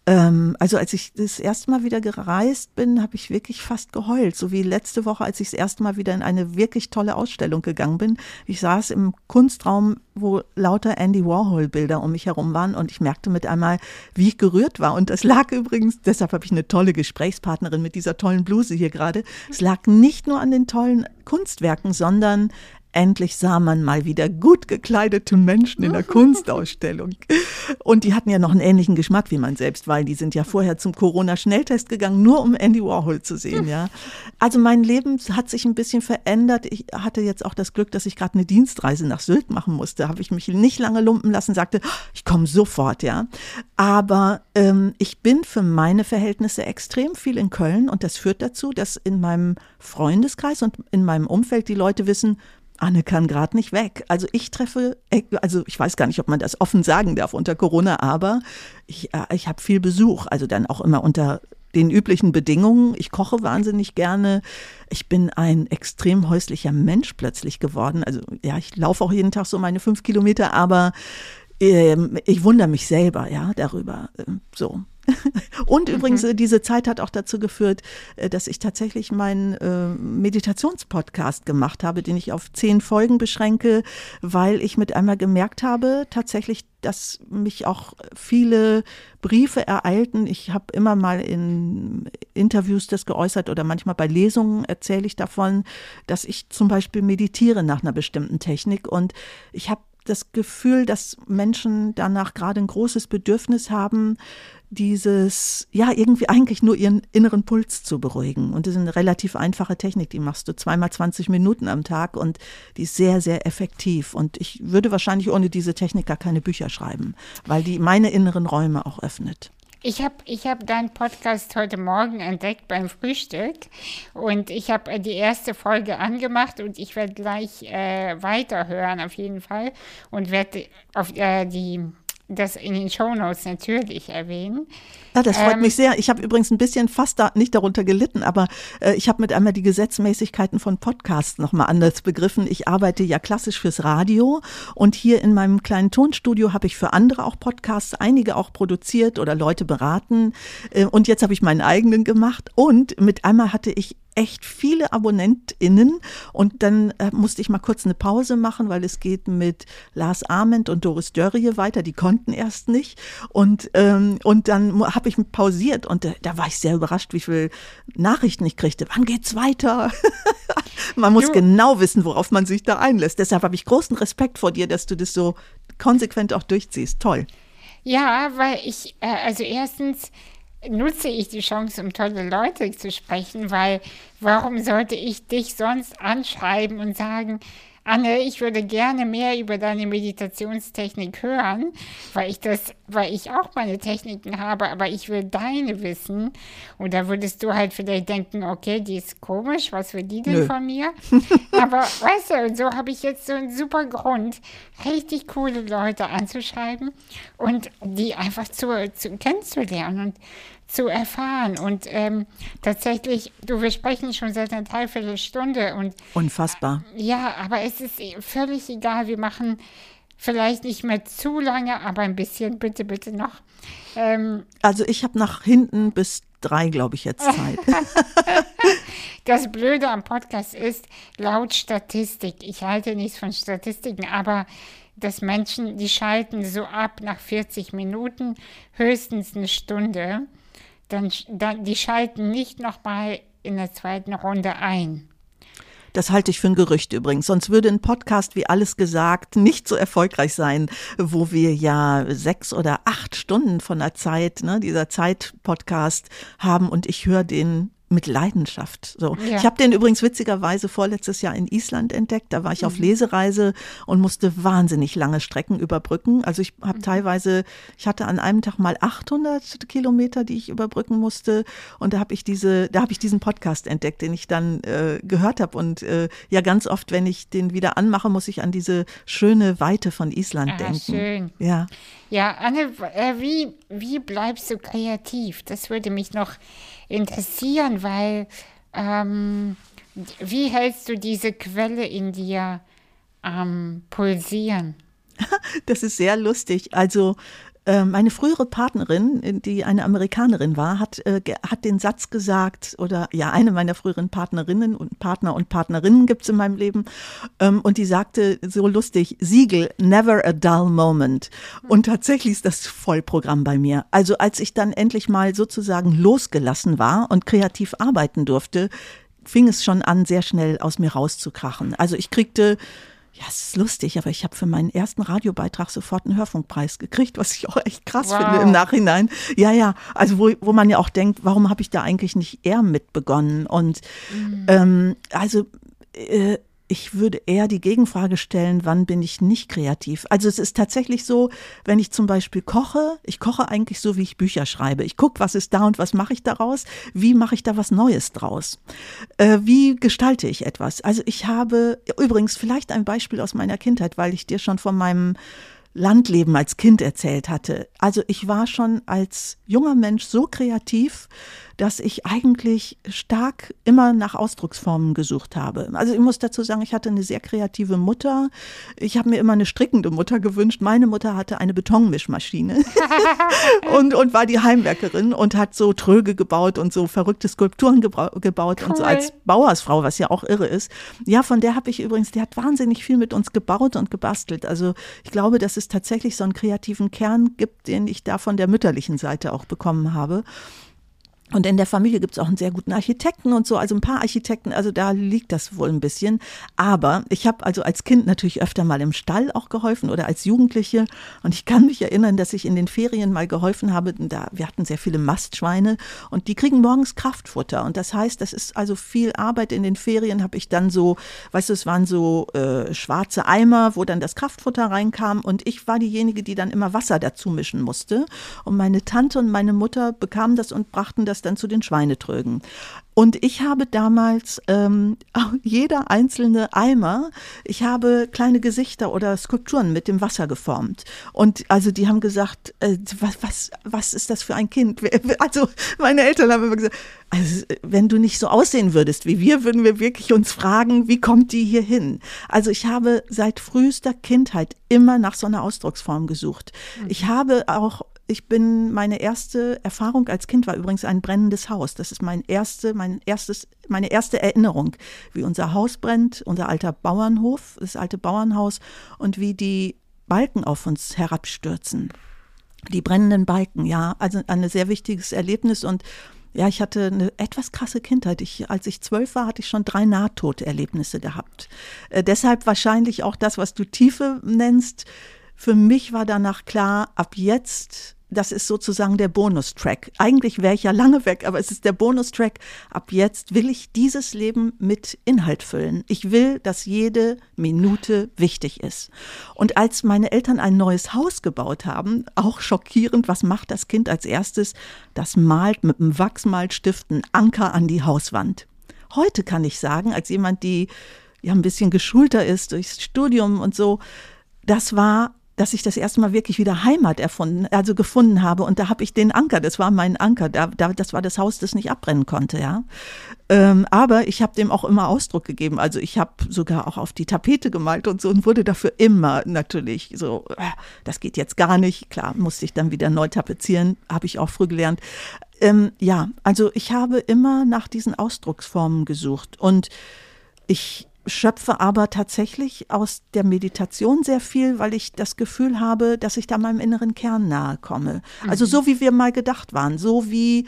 Ähm, also als ich das erste Mal wieder gereist bin, habe ich wirklich fast geheult. So wie letzte Woche, als ich das erste Mal wieder in eine wirklich tolle Ausstellung gegangen bin. Ich saß im Kunstraum, wo lauter Andy Warhol-Bilder um mich herum waren und ich merkte mit einmal, wie ich gerührt war. Und das lag übrigens, deshalb habe ich eine tolle Gesprächspartnerin mit dieser tollen Bluse hier gerade. Es lag nicht nur an den tollen Kunstwerken, sondern Endlich sah man mal wieder gut gekleidete Menschen in der [LAUGHS] Kunstausstellung. Und die hatten ja noch einen ähnlichen Geschmack wie man selbst, weil die sind ja vorher zum Corona-Schnelltest gegangen, nur um Andy Warhol zu sehen, ja. Also mein Leben hat sich ein bisschen verändert. Ich hatte jetzt auch das Glück, dass ich gerade eine Dienstreise nach Sylt machen musste. Habe ich mich nicht lange lumpen lassen, sagte, ich komme sofort, ja. Aber ähm, ich bin für meine Verhältnisse extrem viel in Köln und das führt dazu, dass in meinem Freundeskreis und in meinem Umfeld die Leute wissen, Anne kann gerade nicht weg. Also ich treffe, also ich weiß gar nicht, ob man das offen sagen darf unter Corona, aber ich, äh, ich habe viel Besuch, also dann auch immer unter den üblichen Bedingungen. Ich koche wahnsinnig gerne. Ich bin ein extrem häuslicher Mensch plötzlich geworden. Also ja, ich laufe auch jeden Tag so meine fünf Kilometer, aber äh, ich wundere mich selber, ja, darüber. Äh, so. [LAUGHS] Und übrigens, mhm. diese Zeit hat auch dazu geführt, äh, dass ich tatsächlich meinen äh, Meditationspodcast gemacht habe, den ich auf zehn Folgen beschränke, weil ich mit einmal gemerkt habe, tatsächlich, dass mich auch viele Briefe ereilten. Ich habe immer mal in Interviews das geäußert oder manchmal bei Lesungen erzähle ich davon, dass ich zum Beispiel meditiere nach einer bestimmten Technik und ich habe das Gefühl, dass Menschen danach gerade ein großes Bedürfnis haben, dieses, ja, irgendwie eigentlich nur ihren inneren Puls zu beruhigen. Und das ist eine relativ einfache Technik, die machst du zweimal 20 Minuten am Tag und die ist sehr, sehr effektiv. Und ich würde wahrscheinlich ohne diese Technik gar keine Bücher schreiben, weil die meine inneren Räume auch öffnet. Ich habe ich hab deinen Podcast heute Morgen entdeckt beim Frühstück und ich habe äh, die erste Folge angemacht und ich werde gleich äh, weiterhören auf jeden Fall und werde auf äh, die das in den Shownotes natürlich erwähnen. Ja, das freut ähm, mich sehr. Ich habe übrigens ein bisschen fast da, nicht darunter gelitten, aber äh, ich habe mit einmal die Gesetzmäßigkeiten von Podcasts nochmal anders begriffen. Ich arbeite ja klassisch fürs Radio und hier in meinem kleinen Tonstudio habe ich für andere auch Podcasts, einige auch produziert oder Leute beraten. Äh, und jetzt habe ich meinen eigenen gemacht und mit einmal hatte ich echt viele AbonnentInnen und dann äh, musste ich mal kurz eine Pause machen, weil es geht mit Lars Ament und Doris Dörrie weiter, die konnten erst nicht und, ähm, und dann habe ich pausiert und äh, da war ich sehr überrascht, wie viele Nachrichten ich kriegte. Wann geht's weiter? [LAUGHS] man muss du. genau wissen, worauf man sich da einlässt. Deshalb habe ich großen Respekt vor dir, dass du das so konsequent auch durchziehst. Toll. Ja, weil ich, äh, also erstens, nutze ich die Chance, um tolle Leute zu sprechen, weil warum sollte ich dich sonst anschreiben und sagen, Anne, ich würde gerne mehr über deine Meditationstechnik hören, weil ich das, weil ich auch meine Techniken habe, aber ich will deine wissen. Und da würdest du halt vielleicht denken, okay, die ist komisch, was will die denn Nö. von mir? [LAUGHS] aber weißt du, und so habe ich jetzt so einen super Grund, richtig coole Leute anzuschreiben und die einfach zu, zu kennenzulernen. Und zu erfahren. Und ähm, tatsächlich, du, wir sprechen schon seit einer Dreiviertelstunde und unfassbar. Ja, aber es ist völlig egal. Wir machen vielleicht nicht mehr zu lange, aber ein bisschen, bitte, bitte noch. Ähm, also ich habe nach hinten bis drei, glaube ich, jetzt Zeit. [LAUGHS] [LAUGHS] das Blöde am Podcast ist, laut Statistik, ich halte nichts von Statistiken, aber dass Menschen, die schalten so ab nach 40 Minuten, höchstens eine Stunde dann, dann die schalten nicht nochmal in der zweiten Runde ein. Das halte ich für ein Gerücht übrigens. Sonst würde ein Podcast wie alles gesagt nicht so erfolgreich sein, wo wir ja sechs oder acht Stunden von der Zeit, ne, dieser Zeit-Podcast haben und ich höre den mit Leidenschaft. So. Ja. Ich habe den übrigens witzigerweise vorletztes Jahr in Island entdeckt. Da war ich mhm. auf Lesereise und musste wahnsinnig lange Strecken überbrücken. Also ich habe mhm. teilweise, ich hatte an einem Tag mal 800 Kilometer, die ich überbrücken musste. Und da habe ich diese, da habe ich diesen Podcast entdeckt, den ich dann äh, gehört habe. Und äh, ja, ganz oft, wenn ich den wieder anmache, muss ich an diese schöne Weite von Island ah, denken. Schön. Ja. Ja, Anne, äh, wie, wie bleibst du kreativ? Das würde mich noch interessieren, weil ähm, wie hältst du diese Quelle in dir ähm, pulsieren? [LAUGHS] Das ist sehr lustig. Also meine frühere Partnerin, die eine Amerikanerin war, hat, äh, hat den Satz gesagt, oder ja, eine meiner früheren Partnerinnen und Partner und Partnerinnen gibt es in meinem Leben, ähm, und die sagte so lustig, Siegel, never a dull moment. Und tatsächlich ist das Vollprogramm bei mir. Also als ich dann endlich mal sozusagen losgelassen war und kreativ arbeiten durfte, fing es schon an, sehr schnell aus mir rauszukrachen. Also ich kriegte ja, es ist lustig, aber ich habe für meinen ersten Radiobeitrag sofort einen Hörfunkpreis gekriegt, was ich auch echt krass wow. finde im Nachhinein. Ja, ja, also wo, wo man ja auch denkt, warum habe ich da eigentlich nicht eher mit begonnen? Und mhm. ähm, also äh, ich würde eher die Gegenfrage stellen, wann bin ich nicht kreativ? Also es ist tatsächlich so, wenn ich zum Beispiel koche, ich koche eigentlich so, wie ich Bücher schreibe. Ich gucke, was ist da und was mache ich daraus? Wie mache ich da was Neues draus? Äh, wie gestalte ich etwas? Also ich habe übrigens vielleicht ein Beispiel aus meiner Kindheit, weil ich dir schon von meinem Landleben als Kind erzählt hatte. Also ich war schon als junger Mensch so kreativ, dass ich eigentlich stark immer nach Ausdrucksformen gesucht habe. Also ich muss dazu sagen, ich hatte eine sehr kreative Mutter. Ich habe mir immer eine strickende Mutter gewünscht. Meine Mutter hatte eine Betonmischmaschine [LAUGHS] und, und war die Heimwerkerin und hat so Tröge gebaut und so verrückte Skulpturen gebaut cool. und so als Bauersfrau, was ja auch irre ist. Ja, von der habe ich übrigens, die hat wahnsinnig viel mit uns gebaut und gebastelt. Also ich glaube, dass es tatsächlich so einen kreativen Kern gibt, den ich da von der mütterlichen Seite auch bekommen habe. Und in der Familie gibt es auch einen sehr guten Architekten und so, also ein paar Architekten, also da liegt das wohl ein bisschen. Aber ich habe also als Kind natürlich öfter mal im Stall auch geholfen oder als Jugendliche. Und ich kann mich erinnern, dass ich in den Ferien mal geholfen habe. Da, wir hatten sehr viele Mastschweine und die kriegen morgens Kraftfutter. Und das heißt, das ist also viel Arbeit. In den Ferien habe ich dann so, weißt du, es waren so äh, schwarze Eimer, wo dann das Kraftfutter reinkam. Und ich war diejenige, die dann immer Wasser dazu mischen musste. Und meine Tante und meine Mutter bekamen das und brachten das das dann zu den Schweinetrögen. Und ich habe damals ähm, [LAUGHS] jeder einzelne Eimer, ich habe kleine Gesichter oder Skulpturen mit dem Wasser geformt. Und also die haben gesagt, äh, was, was, was ist das für ein Kind? [LAUGHS] Also meine Eltern haben immer gesagt, also wenn du nicht so aussehen würdest wie wir, würden wir wirklich uns fragen, wie kommt die hier hin? Also ich habe seit frühester Kindheit immer nach so einer Ausdrucksform gesucht. Mhm. Ich habe auch ich bin, meine erste Erfahrung als Kind war übrigens ein brennendes Haus. Das ist mein erste, mein erstes, meine erste Erinnerung, wie unser Haus brennt, unser alter Bauernhof, das alte Bauernhaus und wie die Balken auf uns herabstürzen. Die brennenden Balken, ja, also ein sehr wichtiges Erlebnis und ja, ich hatte eine etwas krasse Kindheit. Ich, als ich zwölf war, hatte ich schon drei Nahtoderlebnisse gehabt. Äh, deshalb wahrscheinlich auch das, was du Tiefe nennst. Für mich war danach klar, ab jetzt das ist sozusagen der Bonustrack. Eigentlich wäre ich ja lange weg, aber es ist der Bonustrack. Ab jetzt will ich dieses Leben mit Inhalt füllen. Ich will, dass jede Minute wichtig ist. Und als meine Eltern ein neues Haus gebaut haben, auch schockierend, was macht das Kind als erstes? Das malt mit einem Wachsmalstift einen Anker an die Hauswand. Heute kann ich sagen, als jemand, die ja ein bisschen geschulter ist durchs Studium und so, das war dass ich das erste Mal wirklich wieder Heimat erfunden, also gefunden habe. Und da habe ich den Anker, das war mein Anker, da, da, das war das Haus, das nicht abbrennen konnte, ja. Ähm, aber ich habe dem auch immer Ausdruck gegeben. Also ich habe sogar auch auf die Tapete gemalt und so und wurde dafür immer natürlich so, äh, das geht jetzt gar nicht. Klar, musste ich dann wieder neu tapezieren, habe ich auch früh gelernt. Ähm, ja, also ich habe immer nach diesen Ausdrucksformen gesucht und ich schöpfe aber tatsächlich aus der Meditation sehr viel, weil ich das Gefühl habe, dass ich da meinem inneren Kern nahe komme. Also mhm. so wie wir mal gedacht waren, so wie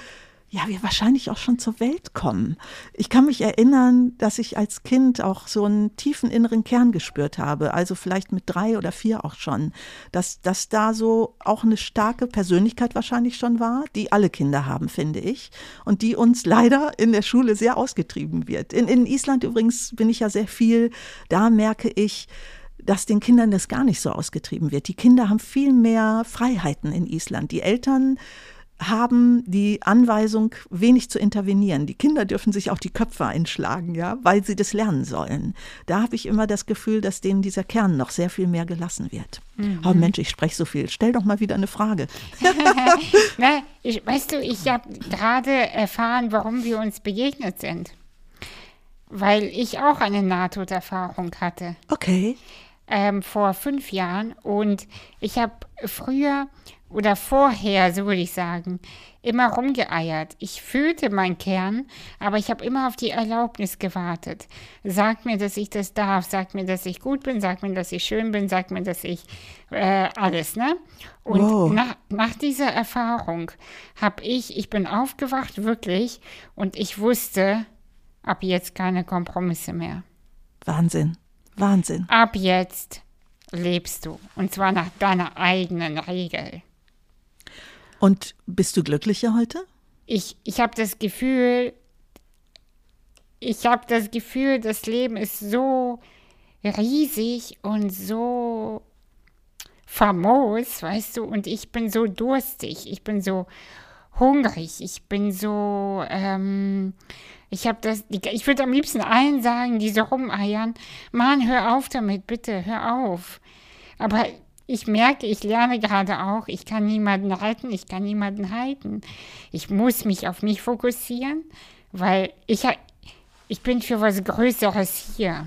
ja, wir wahrscheinlich auch schon zur Welt kommen. Ich kann mich erinnern, dass ich als Kind auch so einen tiefen inneren Kern gespürt habe, also vielleicht mit drei oder vier auch schon, dass, dass da so auch eine starke Persönlichkeit wahrscheinlich schon war, die alle Kinder haben, finde ich, und die uns leider in der Schule sehr ausgetrieben wird. In, in Island übrigens bin ich ja sehr viel, da merke ich, dass den Kindern das gar nicht so ausgetrieben wird. Die Kinder haben viel mehr Freiheiten in Island. Die Eltern haben die Anweisung, wenig zu intervenieren. Die Kinder dürfen sich auch die Köpfe einschlagen, ja, weil sie das lernen sollen. Da habe ich immer das Gefühl, dass denen dieser Kern noch sehr viel mehr gelassen wird. Mhm. Oh Mensch, ich spreche so viel. Stell doch mal wieder eine Frage. [LAUGHS] Na, ich, weißt du, ich habe gerade erfahren, warum wir uns begegnet sind. Weil ich auch eine Nahtoderfahrung hatte. Okay. Ähm, vor fünf Jahren. Und ich habe früher oder vorher, so würde ich sagen, immer rumgeeiert. Ich fühlte meinen Kern, aber ich habe immer auf die Erlaubnis gewartet. Sag mir, dass ich das darf, sag mir, dass ich gut bin, sag mir, dass ich schön bin, sag mir, dass ich äh, alles, ne? Und wow. nach, nach dieser Erfahrung habe ich, ich bin aufgewacht, wirklich, und ich wusste, ab jetzt keine Kompromisse mehr. Wahnsinn, Wahnsinn. Ab jetzt lebst du, und zwar nach deiner eigenen Regel. Und bist du glücklicher heute? Ich, ich habe das Gefühl, ich habe das Gefühl, das Leben ist so riesig und so famos, weißt du, und ich bin so durstig, ich bin so hungrig, ich bin so, ähm, ich habe das, ich würde am liebsten allen sagen, die so rumeiern, Mann, hör auf damit, bitte, hör auf. Aber ich merke, ich lerne gerade auch, ich kann niemanden retten, ich kann niemanden halten. Ich muss mich auf mich fokussieren, weil ich, ich bin für was Größeres hier.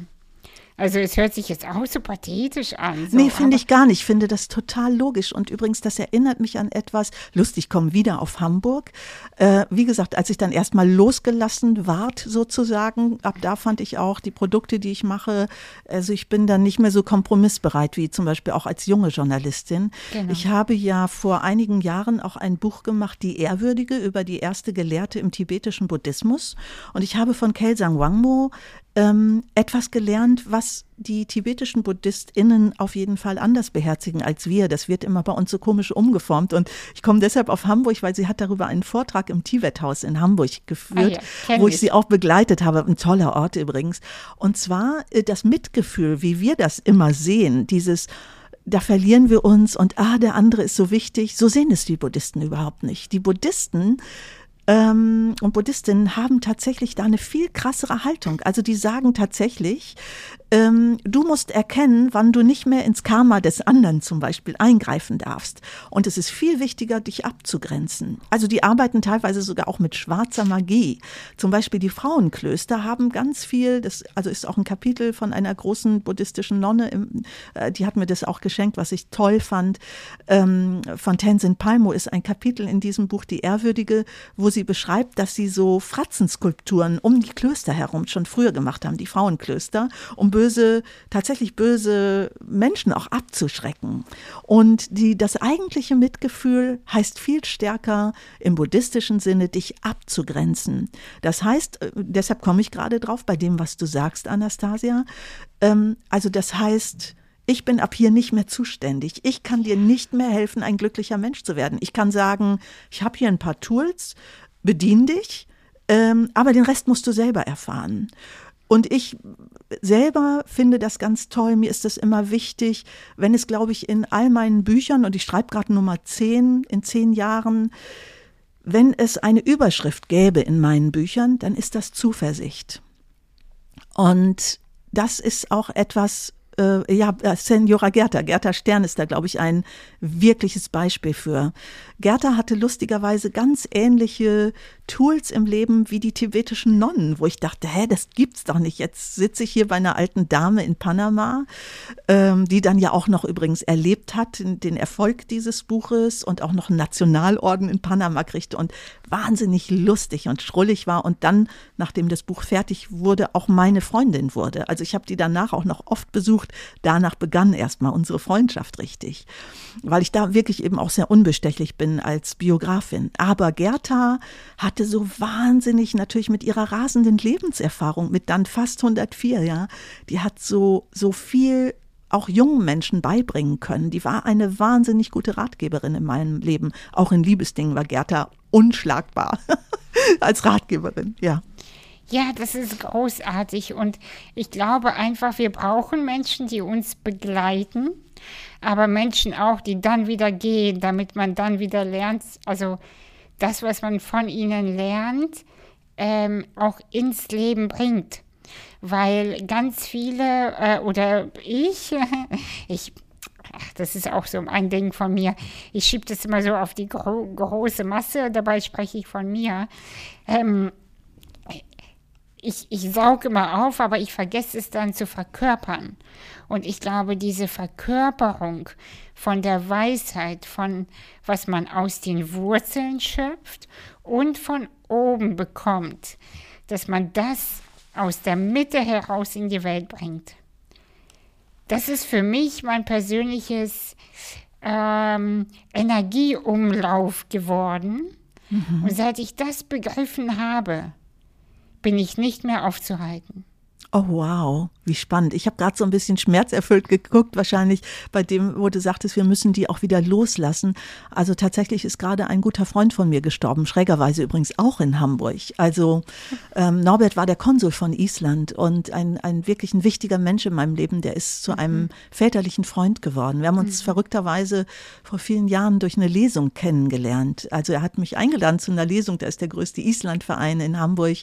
Also es hört sich jetzt auch so pathetisch an. So, nee, finde ich gar nicht. Ich finde das total logisch. Und übrigens, das erinnert mich an etwas. Lustig, komme wieder auf Hamburg. Äh, wie gesagt, als ich dann erstmal losgelassen ward, sozusagen, ab da fand ich auch die Produkte, die ich mache, also ich bin dann nicht mehr so kompromissbereit wie zum Beispiel auch als junge Journalistin. Genau. Ich habe ja vor einigen Jahren auch ein Buch gemacht, Die Ehrwürdige, über die erste Gelehrte im tibetischen Buddhismus. Und ich habe von Kelsang Wangmo ähm, etwas gelernt, was die tibetischen BuddhistInnen auf jeden Fall anders beherzigen als wir. Das wird immer bei uns so komisch umgeformt. Und ich komme deshalb auf Hamburg, weil sie hat darüber einen Vortrag im Tibethaus in Hamburg geführt, ah ja, wo ich, ich sie auch begleitet habe. Ein toller Ort übrigens. Und zwar äh, das Mitgefühl, wie wir das immer sehen, dieses da verlieren wir uns und ah, der andere ist so wichtig. So sehen es die Buddhisten überhaupt nicht. Die Buddhisten ähm, und Buddhistinnen haben tatsächlich da eine viel krassere Haltung. Also die sagen tatsächlich, ähm, du musst erkennen, wann du nicht mehr ins Karma des anderen zum Beispiel eingreifen darfst. Und es ist viel wichtiger, dich abzugrenzen. Also die arbeiten teilweise sogar auch mit schwarzer Magie. Zum Beispiel die Frauenklöster haben ganz viel, das also ist auch ein Kapitel von einer großen buddhistischen Nonne, im, äh, die hat mir das auch geschenkt, was ich toll fand. Ähm, von Tenzin Palmo ist ein Kapitel in diesem Buch, Die Ehrwürdige, wo sie beschreibt, dass sie so Fratzenskulpturen um die Klöster herum schon früher gemacht haben, die Frauenklöster, um böse, tatsächlich böse Menschen auch abzuschrecken. Und die, das eigentliche Mitgefühl heißt viel stärker im buddhistischen Sinne, dich abzugrenzen. Das heißt, äh, deshalb komme ich gerade drauf bei dem, was du sagst, Anastasia. Ähm, also das heißt, ich bin ab hier nicht mehr zuständig. Ich kann dir nicht mehr helfen, ein glücklicher Mensch zu werden. Ich kann sagen, ich habe hier ein paar Tools, bedien dich, ähm, aber den Rest musst du selber erfahren. Und ich selber finde das ganz toll. Mir ist das immer wichtig, wenn es, glaube ich, in all meinen Büchern, und ich schreibe gerade Nummer 10 in zehn Jahren, wenn es eine Überschrift gäbe in meinen Büchern, dann ist das Zuversicht. Und das ist auch etwas, äh, ja, äh, Senora Gerta, Gerta Stern ist da, glaube ich, ein wirkliches Beispiel für. Gerta hatte lustigerweise ganz ähnliche Tools im Leben wie die tibetischen Nonnen, wo ich dachte, hä, das gibt's doch nicht. Jetzt sitze ich hier bei einer alten Dame in Panama, ähm, die dann ja auch noch übrigens erlebt hat, den Erfolg dieses Buches und auch noch einen Nationalorden in Panama kriegte und wahnsinnig lustig und schrullig war und dann, nachdem das Buch fertig wurde, auch meine Freundin wurde. Also ich habe die danach auch noch oft besucht. Danach begann erstmal unsere Freundschaft richtig, weil ich da wirklich eben auch sehr unbestechlich bin als Biografin. Aber Gerta hatte hatte so wahnsinnig natürlich mit ihrer rasenden Lebenserfahrung, mit dann fast 104, ja, die hat so, so viel auch jungen Menschen beibringen können. Die war eine wahnsinnig gute Ratgeberin in meinem Leben. Auch in Liebesdingen war Gerda unschlagbar [LAUGHS] als Ratgeberin, ja. Ja, das ist großartig und ich glaube einfach, wir brauchen Menschen, die uns begleiten, aber Menschen auch, die dann wieder gehen, damit man dann wieder lernt, also das, was man von ihnen lernt, ähm, auch ins Leben bringt. Weil ganz viele äh, oder ich, [LAUGHS] ich Ach, das ist auch so ein Ding von mir. Ich schiebe das immer so auf die gro große Masse, dabei spreche ich von mir. Ähm, ich, ich sauge immer auf, aber ich vergesse es dann zu verkörpern. Und ich glaube, diese Verkörperung von der Weisheit, von was man aus den Wurzeln schöpft und von oben bekommt, dass man das aus der Mitte heraus in die Welt bringt. Das ist für mich mein persönliches ähm, Energieumlauf geworden. Mhm. Und seit ich das begriffen habe, bin ich nicht mehr aufzuhalten. Oh wow, wie spannend. Ich habe gerade so ein bisschen schmerzerfüllt geguckt, wahrscheinlich bei dem, wo du sagtest, wir müssen die auch wieder loslassen. Also tatsächlich ist gerade ein guter Freund von mir gestorben, schrägerweise übrigens auch in Hamburg. Also ähm, Norbert war der Konsul von Island und ein, ein wirklich ein wichtiger Mensch in meinem Leben, der ist zu einem mhm. väterlichen Freund geworden. Wir haben uns mhm. verrückterweise vor vielen Jahren durch eine Lesung kennengelernt. Also er hat mich eingeladen zu einer Lesung, da ist der größte Islandverein in Hamburg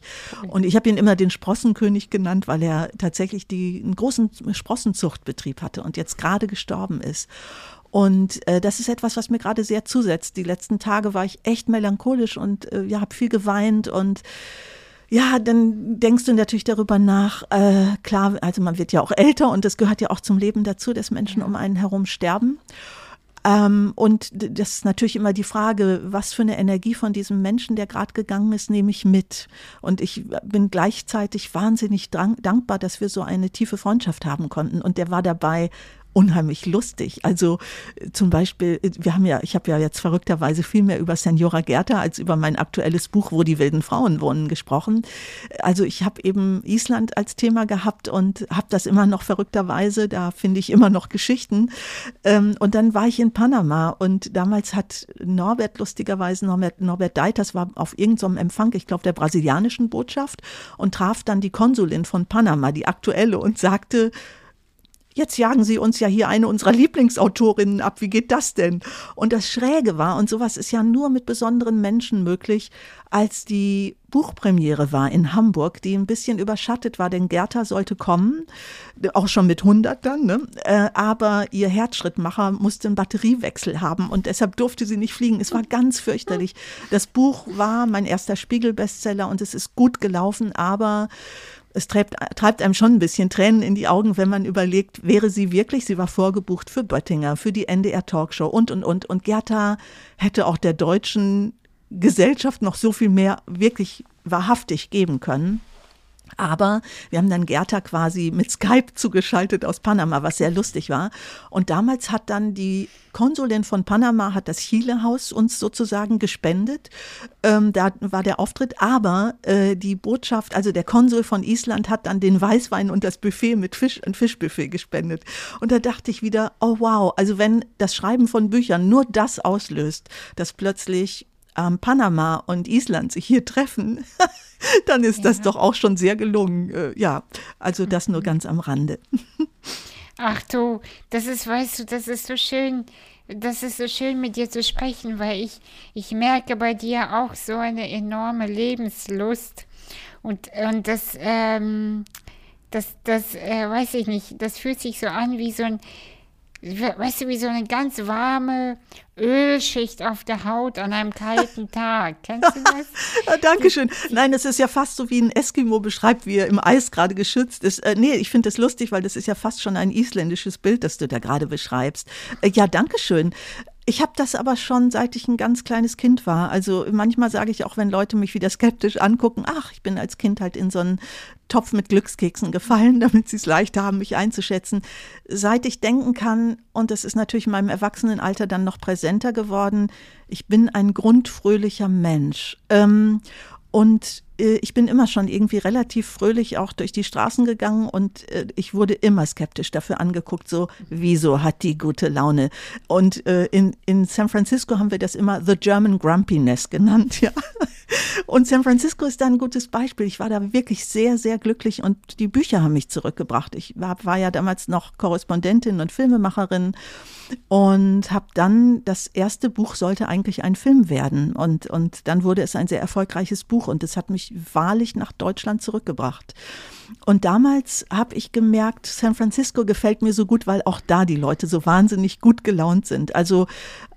und ich habe ihn immer den Sprossenkönig genannt, weil weil er tatsächlich die, einen großen Sprossenzuchtbetrieb hatte und jetzt gerade gestorben ist. Und äh, das ist etwas, was mir gerade sehr zusetzt. Die letzten Tage war ich echt melancholisch und äh, ja, habe viel geweint und ja, dann denkst du natürlich darüber nach. Äh, klar, also man wird ja auch älter und das gehört ja auch zum Leben dazu, dass Menschen um einen herum sterben. Ähm, und das ist natürlich immer die Frage, was für eine Energie von diesem Menschen, der gerade gegangen ist, nehme ich mit. Und ich bin gleichzeitig wahnsinnig dankbar, dass wir so eine tiefe Freundschaft haben konnten. Und der war dabei unheimlich lustig. Also äh, zum Beispiel, äh, wir haben ja, ich habe ja jetzt verrückterweise viel mehr über Senora Gerta als über mein aktuelles Buch, wo die wilden Frauen wohnen, gesprochen. Also ich habe eben Island als Thema gehabt und habe das immer noch verrückterweise, da finde ich immer noch Geschichten. Ähm, und dann war ich in Panama und damals hat Norbert lustigerweise, Norbert, Norbert Deiters war auf irgendeinem Empfang, ich glaube der brasilianischen Botschaft und traf dann die Konsulin von Panama, die aktuelle, und sagte, jetzt jagen Sie uns ja hier eine unserer Lieblingsautorinnen ab, wie geht das denn? Und das Schräge war, und sowas ist ja nur mit besonderen Menschen möglich, als die Buchpremiere war in Hamburg, die ein bisschen überschattet war, denn Gerta sollte kommen, auch schon mit 100 dann, ne? Äh, aber ihr Herzschrittmacher musste einen Batteriewechsel haben und deshalb durfte sie nicht fliegen. Es war ganz fürchterlich. Das Buch war mein erster Spiegel-Bestseller und es ist gut gelaufen, aber es treibt, treibt einem schon ein bisschen Tränen in die Augen, wenn man überlegt, wäre sie wirklich, sie war vorgebucht für Böttinger, für die NDR Talkshow und, und, und. Und Gerta hätte auch der deutschen Gesellschaft noch so viel mehr wirklich wahrhaftig geben können. Aber wir haben dann Gerta quasi mit Skype zugeschaltet aus Panama, was sehr lustig war. Und damals hat dann die Konsulin von Panama, hat das Chile-Haus uns sozusagen gespendet. Ähm, da war der Auftritt. Aber äh, die Botschaft, also der Konsul von Island hat dann den Weißwein und das Buffet mit Fisch, ein Fischbuffet gespendet. Und da dachte ich wieder, oh wow, also wenn das Schreiben von Büchern nur das auslöst, dass plötzlich ähm, Panama und Island sich hier treffen, [LAUGHS] dann ist ja. das doch auch schon sehr gelungen. Äh, ja, also das nur ganz am Rande. [LAUGHS] Ach du, das ist, weißt du, das ist so schön, das ist so schön mit dir zu sprechen, weil ich, ich merke bei dir auch so eine enorme Lebenslust und, und das, ähm, das, das, äh, weiß ich nicht, das fühlt sich so an wie so ein, weißt du, wie so eine ganz warme Ölschicht auf der Haut an einem kalten [LAUGHS] Tag. Kennst du das? ja, Dankeschön. Nein, es ist ja fast so, wie ein Eskimo beschreibt, wie er im Eis gerade geschützt ist. Äh, nee, ich finde das lustig, weil das ist ja fast schon ein isländisches Bild, das du da gerade beschreibst. Äh, ja, Dankeschön. Ich habe das aber schon, seit ich ein ganz kleines Kind war. Also manchmal sage ich auch, wenn Leute mich wieder skeptisch angucken, ach, ich bin als Kind halt in so einen Topf mit Glückskeksen gefallen, [LAUGHS] damit sie es leicht haben, mich einzuschätzen. Seit ich denken kann, und das ist natürlich in meinem Erwachsenenalter dann noch präsenter geworden, ich bin ein grundfröhlicher Mensch. Ähm, und ich bin immer schon irgendwie relativ fröhlich auch durch die Straßen gegangen und äh, ich wurde immer skeptisch dafür angeguckt, so, wieso hat die gute Laune? Und äh, in, in San Francisco haben wir das immer The German Grumpiness genannt, [LAUGHS] ja. Und San Francisco ist da ein gutes Beispiel. Ich war da wirklich sehr, sehr glücklich und die Bücher haben mich zurückgebracht. Ich war, war ja damals noch Korrespondentin und Filmemacherin und habe dann, das erste Buch sollte eigentlich ein Film werden und, und dann wurde es ein sehr erfolgreiches Buch und es hat mich wahrlich nach Deutschland zurückgebracht. Und damals habe ich gemerkt, San Francisco gefällt mir so gut, weil auch da die Leute so wahnsinnig gut gelaunt sind. Also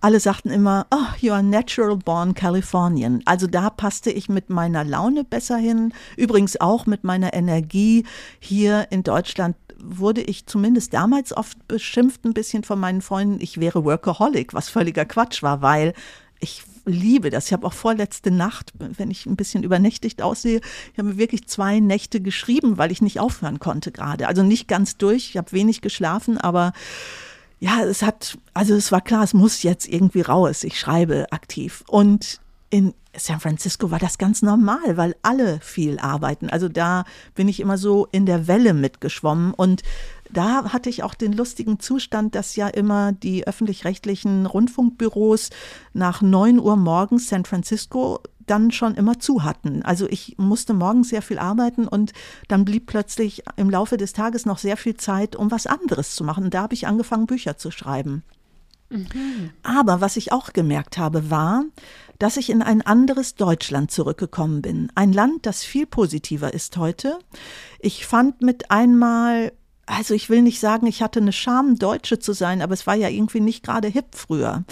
alle sagten immer, oh, you are natural born Californian. Also da passte ich mit meiner Laune besser hin. Übrigens auch mit meiner Energie. Hier in Deutschland wurde ich zumindest damals oft beschimpft ein bisschen von meinen Freunden, ich wäre Workaholic, was völliger Quatsch war, weil ich liebe das. Ich habe auch vorletzte Nacht, wenn ich ein bisschen übernächtigt aussehe, ich habe wirklich zwei Nächte geschrieben, weil ich nicht aufhören konnte gerade. Also nicht ganz durch, ich habe wenig geschlafen, aber ja, es hat, also es war klar, es muss jetzt irgendwie raus. Ich schreibe aktiv. Und in San Francisco war das ganz normal, weil alle viel arbeiten. Also da bin ich immer so in der Welle mitgeschwommen und da hatte ich auch den lustigen Zustand, dass ja immer die öffentlich-rechtlichen Rundfunkbüros nach neun Uhr morgens San Francisco dann schon immer zu hatten. Also ich musste morgens sehr viel arbeiten und dann blieb plötzlich im Laufe des Tages noch sehr viel Zeit, um was anderes zu machen. Da habe ich angefangen, Bücher zu schreiben. Mhm. Aber was ich auch gemerkt habe, war, dass ich in ein anderes Deutschland zurückgekommen bin. Ein Land, das viel positiver ist heute. Ich fand mit einmal also ich will nicht sagen, ich hatte eine Scham, Deutsche zu sein, aber es war ja irgendwie nicht gerade hip früher.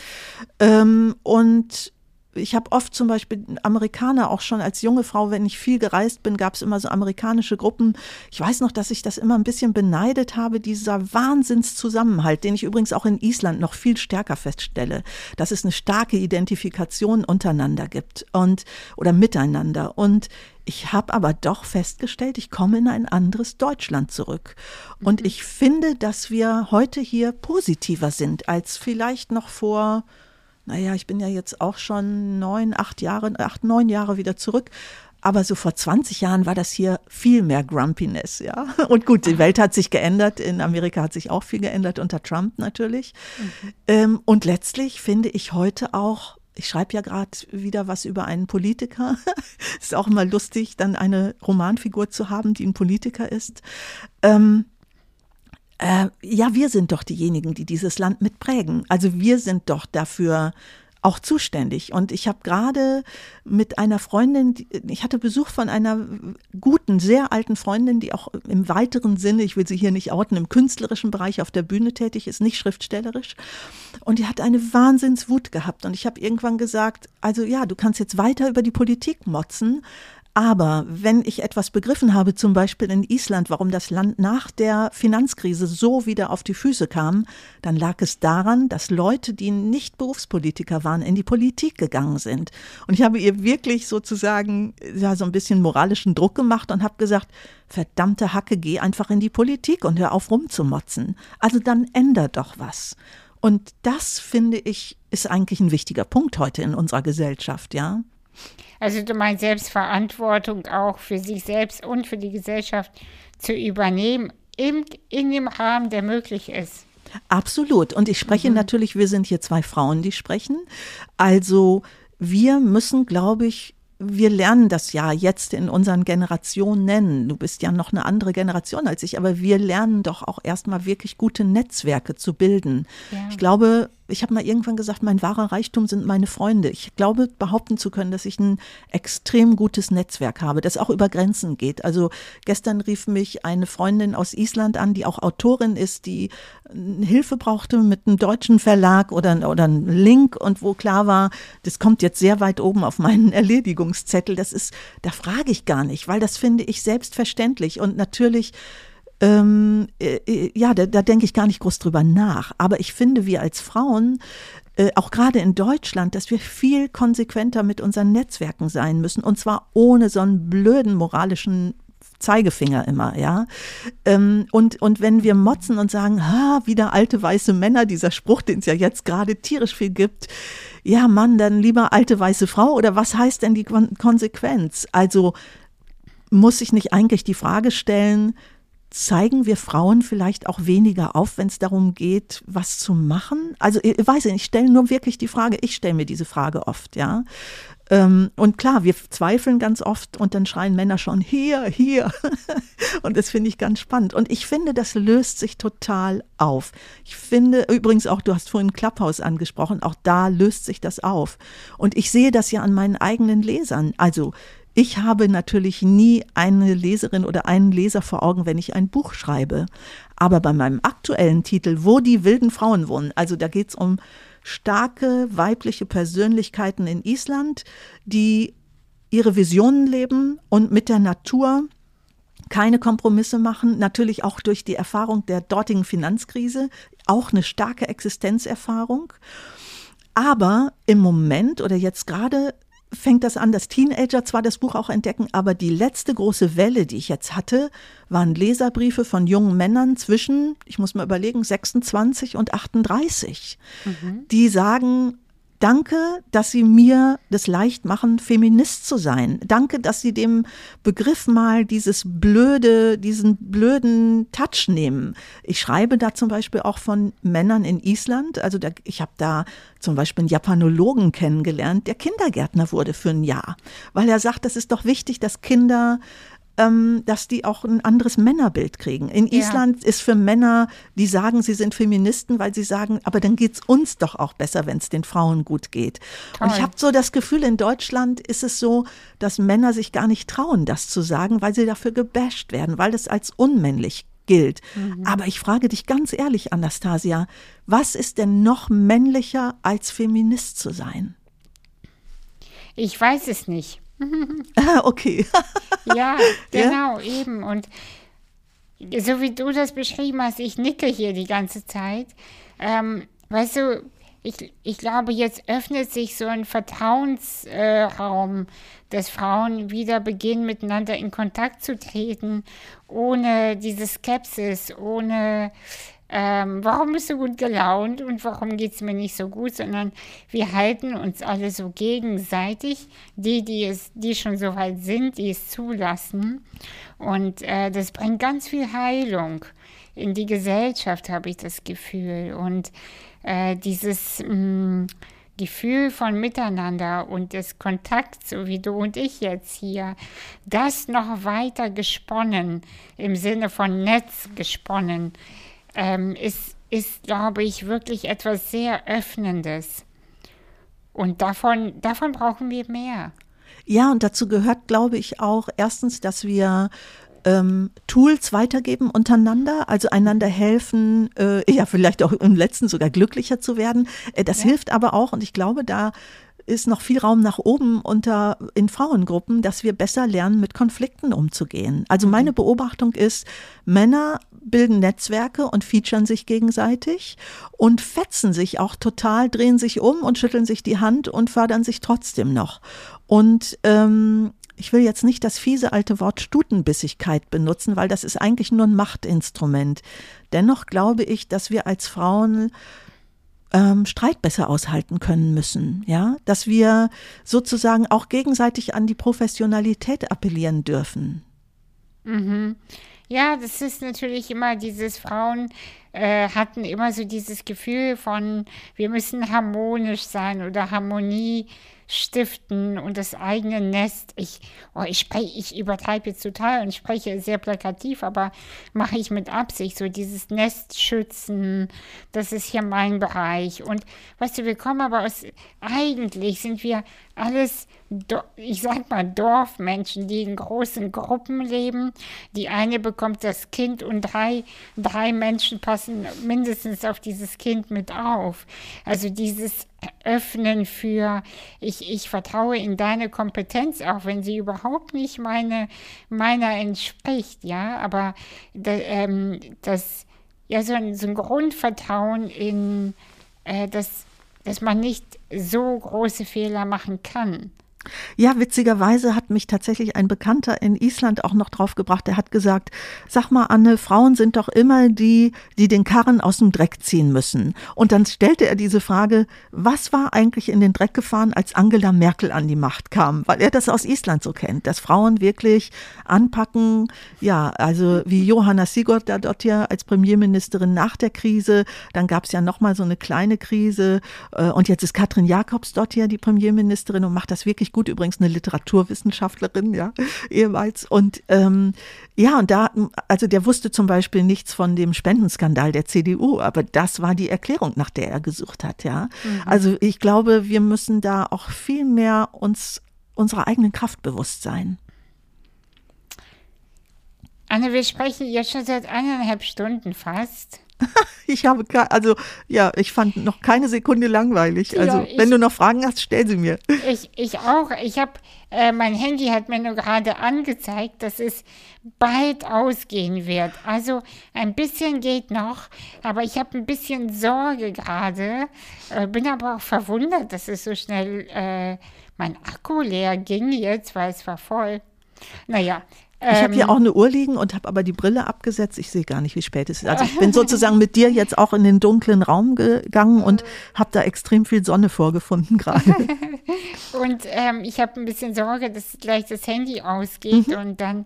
Ähm, und ich habe oft zum Beispiel Amerikaner auch schon als junge Frau, wenn ich viel gereist bin, gab es immer so amerikanische Gruppen. Ich weiß noch, dass ich das immer ein bisschen beneidet habe, dieser Wahnsinnszusammenhalt, den ich übrigens auch in Island noch viel stärker feststelle, dass es eine starke Identifikation untereinander gibt und oder miteinander. Und ich habe aber doch festgestellt, ich komme in ein anderes Deutschland zurück. Und mhm. ich finde, dass wir heute hier positiver sind als vielleicht noch vor naja, ich bin ja jetzt auch schon neun, acht Jahre, acht, neun Jahre wieder zurück. Aber so vor 20 Jahren war das hier viel mehr Grumpiness, ja. [LAUGHS] Und gut, die Welt hat sich geändert. In Amerika hat sich auch viel geändert unter Trump natürlich. Mhm. Ähm, und letztlich finde ich heute auch, ich schreibe ja gerade wieder was über einen Politiker. [LAUGHS] ist auch immer lustig, dann eine Romanfigur zu haben, die ein Politiker ist. Ähm, Äh, ja, wir sind doch diejenigen, die dieses Land mitprägen. Also wir sind doch dafür auch zuständig. Und ich habe gerade mit einer Freundin, ich hatte Besuch von einer guten, sehr alten Freundin, die auch im weiteren Sinne, ich will sie hier nicht outen, im künstlerischen Bereich auf der Bühne tätig ist, nicht schriftstellerisch. Und die hat eine Wahnsinnswut gehabt. Und ich habe irgendwann gesagt, also ja, du kannst jetzt weiter über die Politik motzen, aber wenn ich etwas begriffen habe, zum Beispiel in Island, warum das Land nach der Finanzkrise so wieder auf die Füße kam, dann lag es daran, dass Leute, die nicht Berufspolitiker waren, in die Politik gegangen sind. Und ich habe ihr wirklich sozusagen ja, so ein bisschen moralischen Druck gemacht und habe gesagt, verdammte Hacke, geh einfach in die Politik und hör auf rumzumotzen. Also dann ändert doch was. Und das, finde ich, ist eigentlich ein wichtiger Punkt heute in unserer Gesellschaft, ja. Also du meinst Selbstverantwortung auch für sich selbst und für die Gesellschaft zu übernehmen, in, in dem Rahmen, der möglich ist. Absolut. Und ich spreche mhm. natürlich, wir sind hier zwei Frauen, die sprechen. Also wir müssen, glaube ich, wir lernen das ja jetzt in unseren Generationen. Du bist ja noch eine andere Generation als ich, aber wir lernen doch auch erstmal wirklich gute Netzwerke zu bilden. Ja. Ich glaube, ich habe mal irgendwann gesagt, mein wahrer Reichtum sind meine Freunde. Ich glaube, behaupten zu können, dass ich ein extrem gutes Netzwerk habe, das auch über Grenzen geht. Also gestern rief mich eine Freundin aus Island an, die auch Autorin ist, die Hilfe brauchte mit einem deutschen Verlag oder, oder einem Link und wo klar war, das kommt jetzt sehr weit oben auf meinen [LAUGHS] Erledigungszettel. Das ist, da frage ich gar nicht, weil das finde ich selbstverständlich und natürlich ähm, äh, äh, ja, da, da denke ich gar nicht groß drüber nach. Aber ich finde, wir als Frauen, äh, auch gerade in Deutschland, dass wir viel konsequenter mit unseren Netzwerken sein müssen. Und zwar ohne so einen blöden moralischen Zeigefinger immer, ja. Ähm, und, und wenn wir motzen und sagen, ha, wieder alte weiße Männer, dieser Spruch, den es ja jetzt gerade tierisch viel gibt, ja, Mann, dann lieber alte weiße Frau oder was heißt denn die Konsequenz? Also muss ich nicht eigentlich die Frage stellen, zeigen wir Frauen vielleicht auch weniger auf, wenn es darum geht, was zu machen? Also ich weiß nicht, ich stelle nur wirklich die Frage, ich stelle mir diese Frage oft, ja. Ähm, und klar, wir zweifeln ganz oft und dann schreien Männer schon hier, hier. [LAUGHS] und das finde ich ganz spannend. Und ich finde, das löst sich total auf. Ich finde, übrigens auch, du hast vorhin Clubhouse angesprochen, auch da löst sich das auf. Und ich sehe das ja an meinen eigenen Lesern. Also ich habe natürlich nie eine Leserin oder einen Leser vor Augen, wenn ich ein Buch schreibe. Aber bei meinem aktuellen Titel, Wo die wilden Frauen wohnen, also da geht es um starke weibliche Persönlichkeiten in Island, die ihre Visionen leben und mit der Natur keine Kompromisse machen, natürlich auch durch die Erfahrung der dortigen Finanzkrise, auch eine starke Existenzerfahrung. Aber im Moment oder jetzt gerade fängt das an, dass Teenager zwar das Buch auch entdecken, aber die letzte große Welle, die ich jetzt hatte, waren Leserbriefe von jungen Männern zwischen, ich muss mal überlegen, 26 und 38, mhm. die sagen, Danke, dass Sie mir das leicht machen, Feminist zu sein. Danke, dass Sie dem Begriff mal dieses blöde, diesen blöden Touch nehmen. Ich schreibe da zum Beispiel auch von Männern in Island. Also da, ich habe da zum Beispiel einen Japanologen kennengelernt, der Kindergärtner wurde für ein Jahr, weil er sagt, das ist doch wichtig, dass Kinder ähm, dass die auch ein anderes Männerbild kriegen. In ja. Island ist für Männer, die sagen, sie sind Feministen, weil sie sagen, aber dann geht es uns doch auch besser, wenn es den Frauen gut geht. Toll. Und ich habe so das Gefühl, in Deutschland ist es so, dass Männer sich gar nicht trauen, das zu sagen, weil sie dafür gebasht werden, weil das als unmännlich gilt. Mhm. Aber ich frage dich ganz ehrlich, Anastasia, was ist denn noch männlicher als Feminist zu sein? Ich weiß es nicht. Ah, [LAUGHS] okay. [LAUGHS] ja, genau, ja? eben. Und so wie du das beschrieben hast, ich nicke hier die ganze Zeit. Ähm, weißt du, ich, ich glaube, jetzt öffnet sich so ein Vertrauensraum, äh, dass Frauen wieder beginnen, miteinander in Kontakt zu treten, ohne diese Skepsis, ohne ähm, warum bist du gut gelaunt und warum geht es mir nicht so gut, sondern wir halten uns alle so gegenseitig, die, die, es, die schon so weit sind, die es zulassen. Und äh, das bringt ganz viel Heilung in die Gesellschaft, habe ich das Gefühl. Und äh, dieses mh, mm, Gefühl von Miteinander und des Kontakts, so wie du und ich jetzt hier, das noch weiter gesponnen, im Sinne von Netz gesponnen ähm, ist, ist, glaube ich, wirklich etwas sehr Öffnendes. Und davon, davon brauchen wir mehr. Ja, und dazu gehört, glaube ich, auch erstens, dass wir ähm, Tools weitergeben untereinander, also einander helfen, äh, ja, vielleicht auch im letzten sogar glücklicher zu werden. Äh, das ja. hilft aber auch, und ich glaube, da ist noch viel Raum nach oben unter in Frauengruppen, dass wir besser lernen, mit Konflikten umzugehen. Also mhm. meine Beobachtung ist, Männer bilden Netzwerke und featuren sich gegenseitig und fetzen sich auch total, drehen sich um und schütteln sich die Hand und fördern sich trotzdem noch. Und ähm, ich will jetzt nicht das fiese alte Wort Stutenbissigkeit benutzen, weil das ist eigentlich nur ein Machtinstrument. Dennoch glaube ich, dass wir als Frauen ähm, Streit besser aushalten können müssen, ja, dass wir sozusagen auch gegenseitig an die Professionalität appellieren dürfen. Mhm. Ja, das ist natürlich immer dieses Frauen äh, hatten immer so dieses Gefühl von wir müssen harmonisch sein oder Harmonie stiften und das eigene Nest. Ich, oh, ich spreche, ich übertreibe jetzt total und spreche sehr plakativ, aber mache ich mit Absicht so dieses Nest schützen. Das ist hier mein Bereich. Und weißt du, wir kommen aber aus, eigentlich sind wir alles, ich sag mal, Dorfmenschen, die in großen Gruppen leben. Die eine bekommt das Kind und drei, drei Menschen passen mindestens auf dieses Kind mit auf. Also dieses Öffnen für, ich, ich vertraue in deine Kompetenz, auch wenn sie überhaupt nicht meine, meiner entspricht, ja, aber ähm, das, ja, so ein, so ein Grundvertrauen in, äh, das dass man nicht so große Fehler machen kann. Ja, witzigerweise hat mich tatsächlich ein Bekannter in Island auch noch drauf gebracht. Der hat gesagt, sag mal, Anne, Frauen sind doch immer die, die den Karren aus dem Dreck ziehen müssen. Und dann stellte er diese Frage, was war eigentlich in den Dreck gefahren, als Angela Merkel an die Macht kam? Weil er das aus Island so kennt, dass Frauen wirklich anpacken, ja, also wie Johanna Sigurd da dort ja als Premierministerin nach der Krise, dann gab es ja nochmal so eine kleine Krise äh, und jetzt ist Katrin Jakobs dort ja die Premierministerin und macht das wirklich richtig gut, übrigens eine Literaturwissenschaftlerin, ja, [LAUGHS] ehemals. Und ähm, ja, und da, also der wusste zum Beispiel nichts von dem Spendenskandal der CDU, aber das war die Erklärung, nach der er gesucht hat, ja. Mhm. Also ich glaube, wir müssen da auch viel mehr uns unserer eigenen Kraft bewusst sein. Anne, wir sprechen jetzt schon seit eineinhalb Stunden fast. [LAUGHS] ich habe, also ja, ich fand noch keine Sekunde langweilig. Also ja, ich, wenn du noch Fragen hast, stell sie mir. [LAUGHS] Ich, ich auch. Ich habe, äh, mein Handy hat mir nur gerade angezeigt, dass es bald ausgehen wird. Also ein bisschen geht noch, aber ich habe ein bisschen Sorge gerade. Äh, bin aber auch verwundert, dass es so schnell äh, mein Akku leer ging jetzt, weil es war voll. Naja, ich habe hier ähm, auch eine Uhr liegen und habe aber die Brille abgesetzt. Ich sehe gar nicht, wie spät es ist. Also ich bin [LAUGHS] sozusagen mit dir jetzt auch in den dunklen Raum gegangen und habe da extrem viel Sonne vorgefunden [LAUGHS] gerade. [LAUGHS] und ähm, ich habe ein bisschen Sorge, dass gleich das Handy ausgeht mhm. und dann,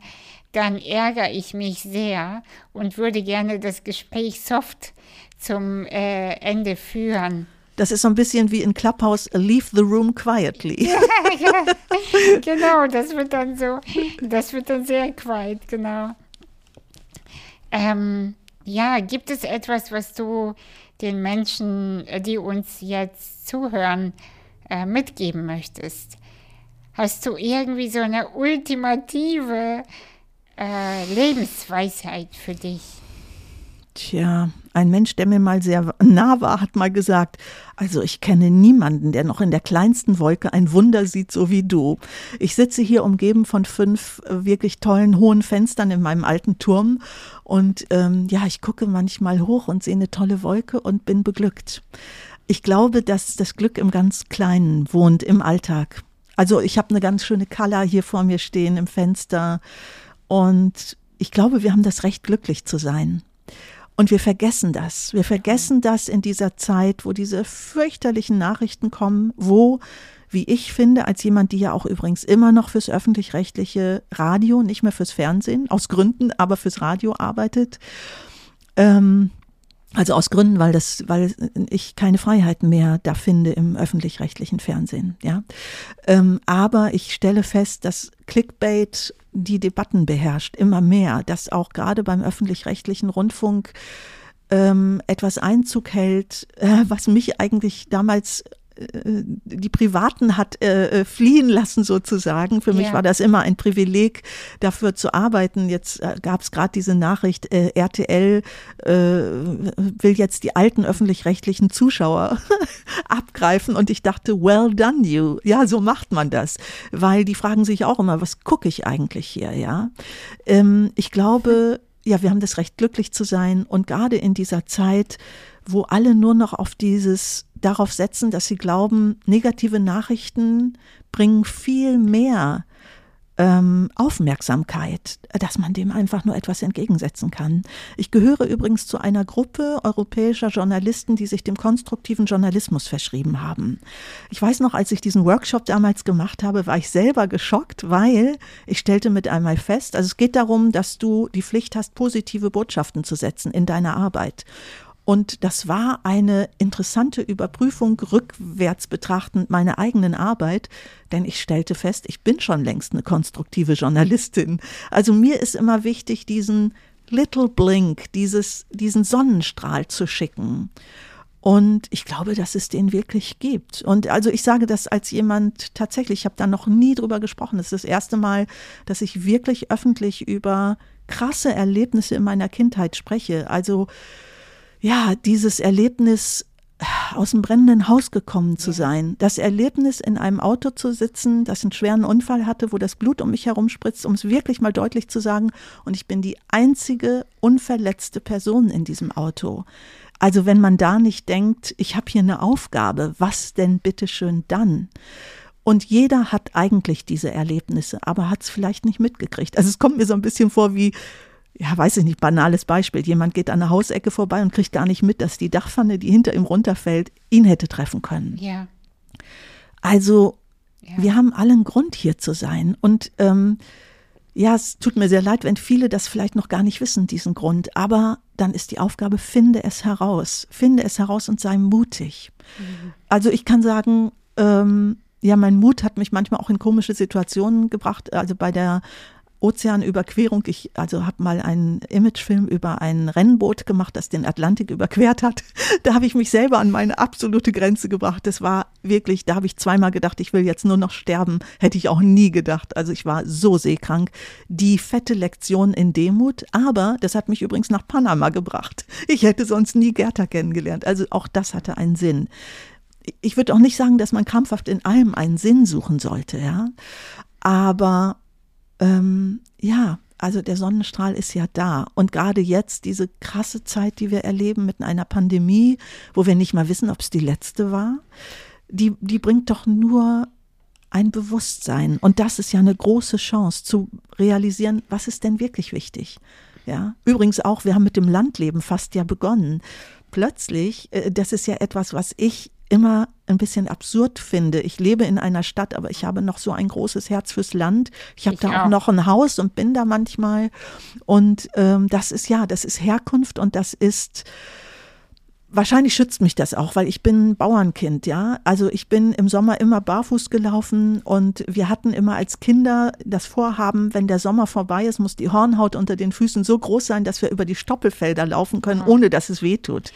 dann ärgere ich mich sehr und würde gerne das Gespräch soft zum äh, Ende führen. Das ist so ein bisschen wie in Clubhouse, leave the room quietly. Ja, [LAUGHS] ja, genau, das wird dann so, das wird dann sehr quiet, genau. Ähm, ja, gibt es etwas, was du den Menschen, äh, die uns jetzt zuhören, äh, mitgeben möchtest? Hast du irgendwie so eine ultimative äh, Lebensweisheit für dich? Tja, ein Mensch, der mir mal sehr nah war, hat mal gesagt, also ich kenne niemanden, der noch in der kleinsten Wolke ein Wunder sieht, so wie du. Ich sitze hier umgeben von fünf äh, wirklich tollen hohen Fenstern in meinem alten Turm und ähm, ja, ich gucke manchmal hoch und sehe eine tolle Wolke und bin beglückt. Ich glaube, dass das Glück im ganz Kleinen wohnt, im Alltag. Also ich habe eine ganz schöne Color hier vor mir stehen im Fenster und ich glaube, wir haben das Recht, glücklich zu sein. Und wir vergessen das. Wir vergessen das in dieser Zeit, wo diese fürchterlichen Nachrichten kommen, wo, wie ich finde, als jemand, die ja auch übrigens immer noch fürs öffentlich-rechtliche Radio, nicht mehr fürs Fernsehen, aus Gründen, aber fürs Radio arbeitet, ähm, also aus Gründen, weil das, weil ich keine Freiheiten mehr da finde im öffentlich-rechtlichen Fernsehen, ja. Ähm, aber ich stelle fest, dass Clickbait die Debatten beherrscht, immer mehr, dass auch gerade beim öffentlich-rechtlichen Rundfunk ähm, etwas Einzug hält, äh, was mich eigentlich damals die Privaten hat äh, äh, fliehen lassen sozusagen. Für mich ja. war das immer ein Privileg, dafür zu arbeiten. Jetzt äh, gab es gerade diese Nachricht, äh, RTL äh, will jetzt die alten öffentlich-rechtlichen Zuschauer [LAUGHS] abgreifen und ich dachte, well done you. Ja, so macht man das, weil die fragen sich auch immer, was gucke ich eigentlich hier, ja? Ähm, ich glaube, ja, wir haben das Recht, glücklich zu sein und gerade in dieser Zeit, wo alle nur noch auf dieses darauf setzen, dass sie glauben, negative Nachrichten bringen viel mehr ähm, Aufmerksamkeit, dass man dem einfach nur etwas entgegensetzen kann. Ich gehöre übrigens zu einer Gruppe europäischer Journalisten, die sich dem konstruktiven Journalismus verschrieben haben. Ich weiß noch, als ich diesen Workshop damals gemacht habe, war ich selber geschockt, weil ich stellte mit einmal fest, also es geht darum, dass du die Pflicht hast, positive Botschaften zu setzen in deiner Arbeit. Und das war eine interessante Überprüfung rückwärts betrachtend meiner eigenen Arbeit, denn ich stellte fest, ich bin schon längst eine konstruktive Journalistin. Also mir ist immer wichtig, diesen Little Blink, dieses, diesen Sonnenstrahl zu schicken. Und ich glaube, dass es den wirklich gibt. Und also ich sage das als jemand tatsächlich, ich habe da noch nie drüber gesprochen. Das ist das erste Mal, dass ich wirklich öffentlich über krasse Erlebnisse in meiner Kindheit spreche. Also ja, dieses Erlebnis aus dem brennenden Haus gekommen zu sein, das Erlebnis in einem Auto zu sitzen, das einen schweren Unfall hatte, wo das Blut um mich herum spritzt, um es wirklich mal deutlich zu sagen, und ich bin die einzige unverletzte Person in diesem Auto. Also wenn man da nicht denkt, ich habe hier eine Aufgabe, was denn bitteschön dann? Und jeder hat eigentlich diese Erlebnisse, aber hat es vielleicht nicht mitgekriegt. Also es kommt mir so ein bisschen vor wie ja, weiß ich nicht, banales Beispiel. Jemand geht an der Hausecke vorbei und kriegt gar nicht mit, dass die Dachpfanne, die hinter ihm runterfällt, ihn hätte treffen können. Ja. Also, ja. wir haben allen Grund hier zu sein. Und ähm, ja, es tut mir sehr leid, wenn viele das vielleicht noch gar nicht wissen, diesen Grund. Aber dann ist die Aufgabe, finde es heraus. Finde es heraus und sei mutig. Mhm. Also ich kann sagen, ähm, ja, mein Mut hat mich manchmal auch in komische Situationen gebracht. Also bei der Ozeanüberquerung. Ich also habe mal einen Imagefilm über ein Rennboot gemacht, das den Atlantik überquert hat. Da habe ich mich selber an meine absolute Grenze gebracht. Das war wirklich, da habe ich zweimal gedacht, ich will jetzt nur noch sterben. Hätte ich auch nie gedacht. Also ich war so seekrank. Die fette Lektion in Demut, aber das hat mich übrigens nach Panama gebracht. Ich hätte sonst nie Gerda kennengelernt. Also auch das hatte einen Sinn ich würde auch nicht sagen, dass man krampfhaft in allem einen Sinn suchen sollte, ja. Aber ähm, ja, also der Sonnenstrahl ist ja da. Und gerade jetzt, diese krasse Zeit, die wir erleben mit einer Pandemie, wo wir nicht mal wissen, ob es die letzte war, die, die bringt doch nur ein Bewusstsein. Und das ist ja eine große Chance zu realisieren, was ist denn wirklich wichtig. Ja, übrigens auch, wir haben mit dem Landleben fast ja begonnen. Plötzlich, äh, das ist ja etwas, was ich immer ein bisschen absurd finde. Ich lebe in einer Stadt, aber ich habe noch so ein großes Herz fürs Land. Ich habe da auch, auch noch ein Haus und bin da manchmal. Und ähm, das ist ja, das ist Herkunft und das ist wahrscheinlich schützt mich das auch, weil ich bin Bauernkind, ja. Also ich bin im Sommer immer barfuß gelaufen und wir hatten immer als Kinder das Vorhaben, wenn der Sommer vorbei ist, muss die Hornhaut unter den Füßen so groß sein, dass wir über die Stoppelfelder laufen können, ohne dass es weh tut.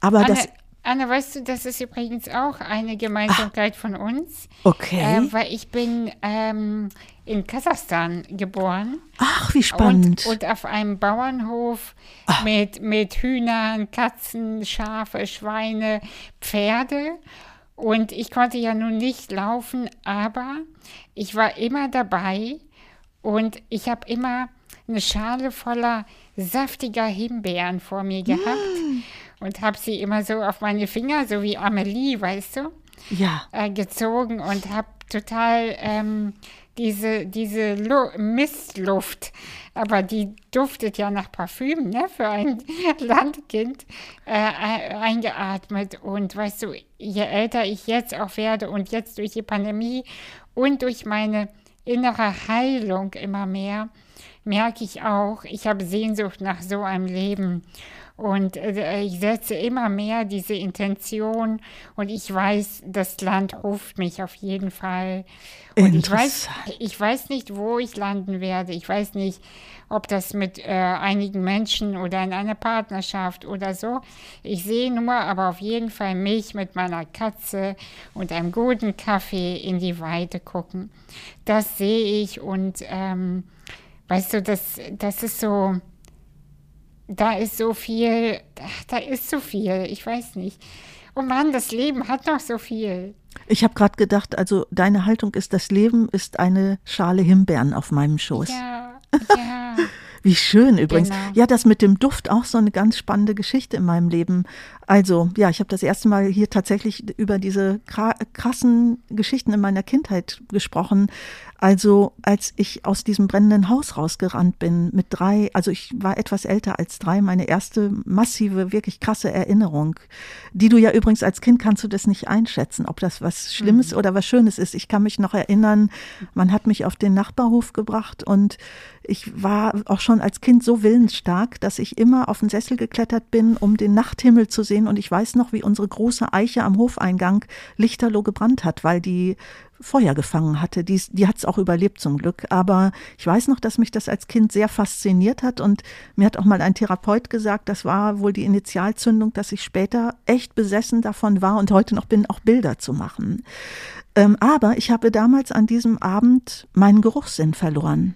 Aber Anne, das Anna, weißt du, das ist übrigens auch eine Gemeinsamkeit ah, von uns. Okay. Äh, weil ich bin ähm, in Kasachstan geboren. Ach, wie spannend. Und, und auf einem Bauernhof ah. mit, mit Hühnern, Katzen, Schafe, Schweine, Pferde. Und ich konnte ja nun nicht laufen, aber ich war immer dabei und ich habe immer eine Schale voller saftiger Himbeeren vor mir gehabt. Mm und habe sie immer so auf meine Finger, so wie Amelie, weißt du, ja. Äh, gezogen und habe total ähm, diese, diese Lu Mistluft, aber die duftet ja nach Parfüm, ne, für ein [LAUGHS] Landkind, äh, eingeatmet. Und weißt du, je älter ich jetzt auch werde und jetzt durch die Pandemie und durch meine innere Heilung immer mehr, merke ich auch, ich habe Sehnsucht nach so einem Leben. Und äh, ich setze immer mehr diese Intention und ich weiß, das Land ruft mich auf jeden Fall. Und ich weiß, ich weiß nicht, wo ich landen werde. Ich weiß nicht, ob das mit äh, einigen Menschen oder in einer Partnerschaft oder so. Ich sehe nur aber auf jeden Fall mich mit meiner Katze und einem guten Kaffee in die Weite gucken. Das sehe ich und ähm, weißt du, das, das ist so da ist so viel, da ist so viel, ich weiß nicht. Oh Mann, das Leben hat noch so viel. Ich habe gerade gedacht, also deine Haltung ist, das Leben ist eine Schale Himbeeren auf meinem Schoß. Ja, [LAUGHS] ja. Wie schön übrigens. Genau. Ja, das mit dem Duft auch so eine ganz spannende Geschichte in meinem Leben. Also, ja, ich habe das erste Mal hier tatsächlich über diese krassen Geschichten in meiner Kindheit gesprochen. Also als ich aus diesem brennenden Haus rausgerannt bin mit drei, also ich war etwas älter als drei, meine erste massive, wirklich krasse Erinnerung, die du ja übrigens als Kind kannst du das nicht einschätzen, ob das was Schlimmes mhm. oder was Schönes ist. Ich kann mich noch erinnern, man hat mich auf den Nachbarhof gebracht und ich war auch schon als Kind so willensstark, dass ich immer auf den Sessel geklettert bin, um den Nachthimmel zu sehen. Und ich weiß noch, wie unsere große Eiche am Hofeingang lichterloh gebrannt hat, weil die Feuer gefangen hatte. Die, die hat es auch überlebt zum Glück. Aber ich weiß noch, dass mich das als Kind sehr fasziniert hat. Und mir hat auch mal ein Therapeut gesagt, das war wohl die Initialzündung, dass ich später echt besessen davon war und heute noch bin, auch Bilder zu machen. Ähm, aber ich habe damals an diesem Abend meinen Geruchssinn verloren.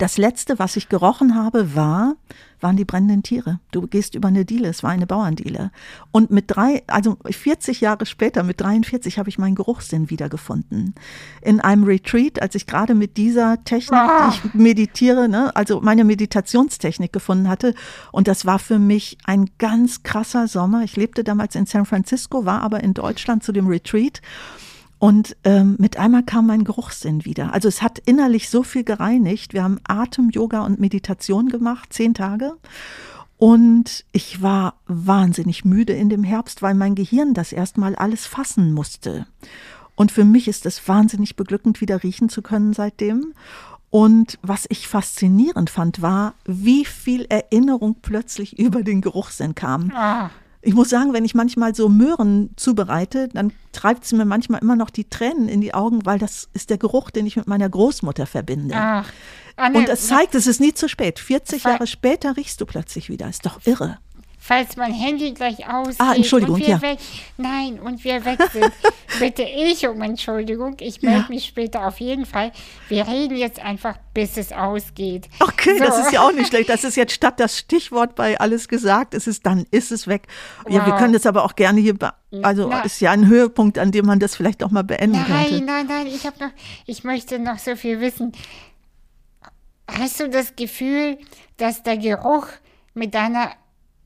Das letzte, was ich gerochen habe, war, waren die brennenden Tiere. Du gehst über eine Diele, es war eine Bauerndiele. Und mit drei, also 40 Jahre später, mit 43, habe ich meinen Geruchssinn wiedergefunden. In einem Retreat, als ich gerade mit dieser Technik, ah. die ich meditiere, ne, also meine Meditationstechnik gefunden hatte. Und das war für mich ein ganz krasser Sommer. Ich lebte damals in San Francisco, war aber in Deutschland zu dem Retreat. Und ähm, mit einmal kam mein Geruchssinn wieder. Also es hat innerlich so viel gereinigt. Wir haben Atem, Yoga und Meditation gemacht, zehn Tage. Und ich war wahnsinnig müde in dem Herbst, weil mein Gehirn das erstmal alles fassen musste. Und für mich ist es wahnsinnig beglückend, wieder riechen zu können seitdem. Und was ich faszinierend fand, war, wie viel Erinnerung plötzlich [LAUGHS] über den Geruchssinn kam. Ah. Ich muss sagen, wenn ich manchmal so Möhren zubereite, dann treibt es mir manchmal immer noch die Tränen in die Augen, weil das ist der Geruch, den ich mit meiner Großmutter verbinde. Ach, Anne, Und es zeigt, es ist nie zu spät. 40 Jahre später riechst du plötzlich wieder. Ist doch irre falls mein Handy gleich ausgeht ah, Entschuldigung, und wir ja. weg, nein, und wir weg sind, [LAUGHS] bitte ich um Entschuldigung. Ich melde ja. mich später auf jeden Fall. Wir reden jetzt einfach, bis es ausgeht. Okay, so. das ist ja auch nicht schlecht. Das ist jetzt statt das Stichwort bei alles gesagt, ist es dann ist es weg. Wow. Ja, wir können das aber auch gerne hier also Na, ist ja ein Höhepunkt, an dem man das vielleicht auch mal beenden nein, könnte. Nein, nein, nein, ich habe noch ich möchte noch so viel wissen. Hast du das Gefühl, dass der Geruch mit deiner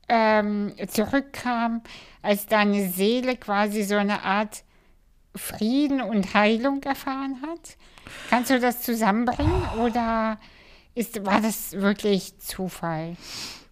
ähm, zurückkam, als deine Seele quasi so eine Art Frieden und Heilung erfahren hat? Kannst du das zusammenbringen oder ist, war das wirklich Zufall?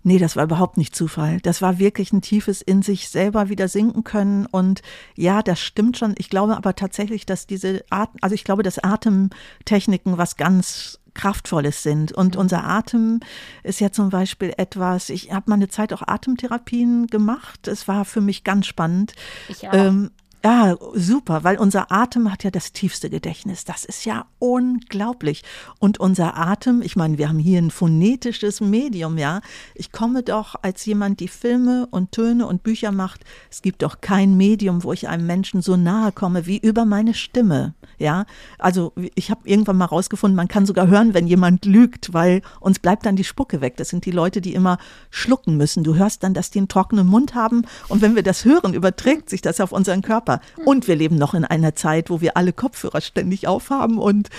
Nee, das war überhaupt nicht Zufall. Das war wirklich ein tiefes in sich selber wieder sinken können. Und ja, das stimmt schon. Ich glaube aber tatsächlich, dass diese Art, also ich glaube, dass Atemtechniken was ganz Kraftvolles sind. Und mhm. unser Atem ist ja zum Beispiel etwas, ich habe mal eine Zeit auch Atemtherapien gemacht. Es war für mich ganz spannend. Ich auch. Ähm, ja, super, weil unser Atem hat ja das tiefste Gedächtnis. Das ist ja unglaublich. Und unser Atem, ich meine, wir haben hier ein phonetisches Medium, ja. Ich komme doch als jemand, die Filme und Töne und Bücher macht. Es gibt doch kein Medium, wo ich einem Menschen so nahe komme wie über meine Stimme, ja. Also ich habe irgendwann mal rausgefunden, man kann sogar hören, wenn jemand lügt, weil uns bleibt dann die Spucke weg. Das sind die Leute, die immer schlucken müssen. Du hörst dann, dass die einen trockenen Mund haben. Und wenn wir das hören, überträgt sich das auf unseren Körper. Körper. Und wir leben noch in einer Zeit, wo wir alle Kopfhörer ständig aufhaben und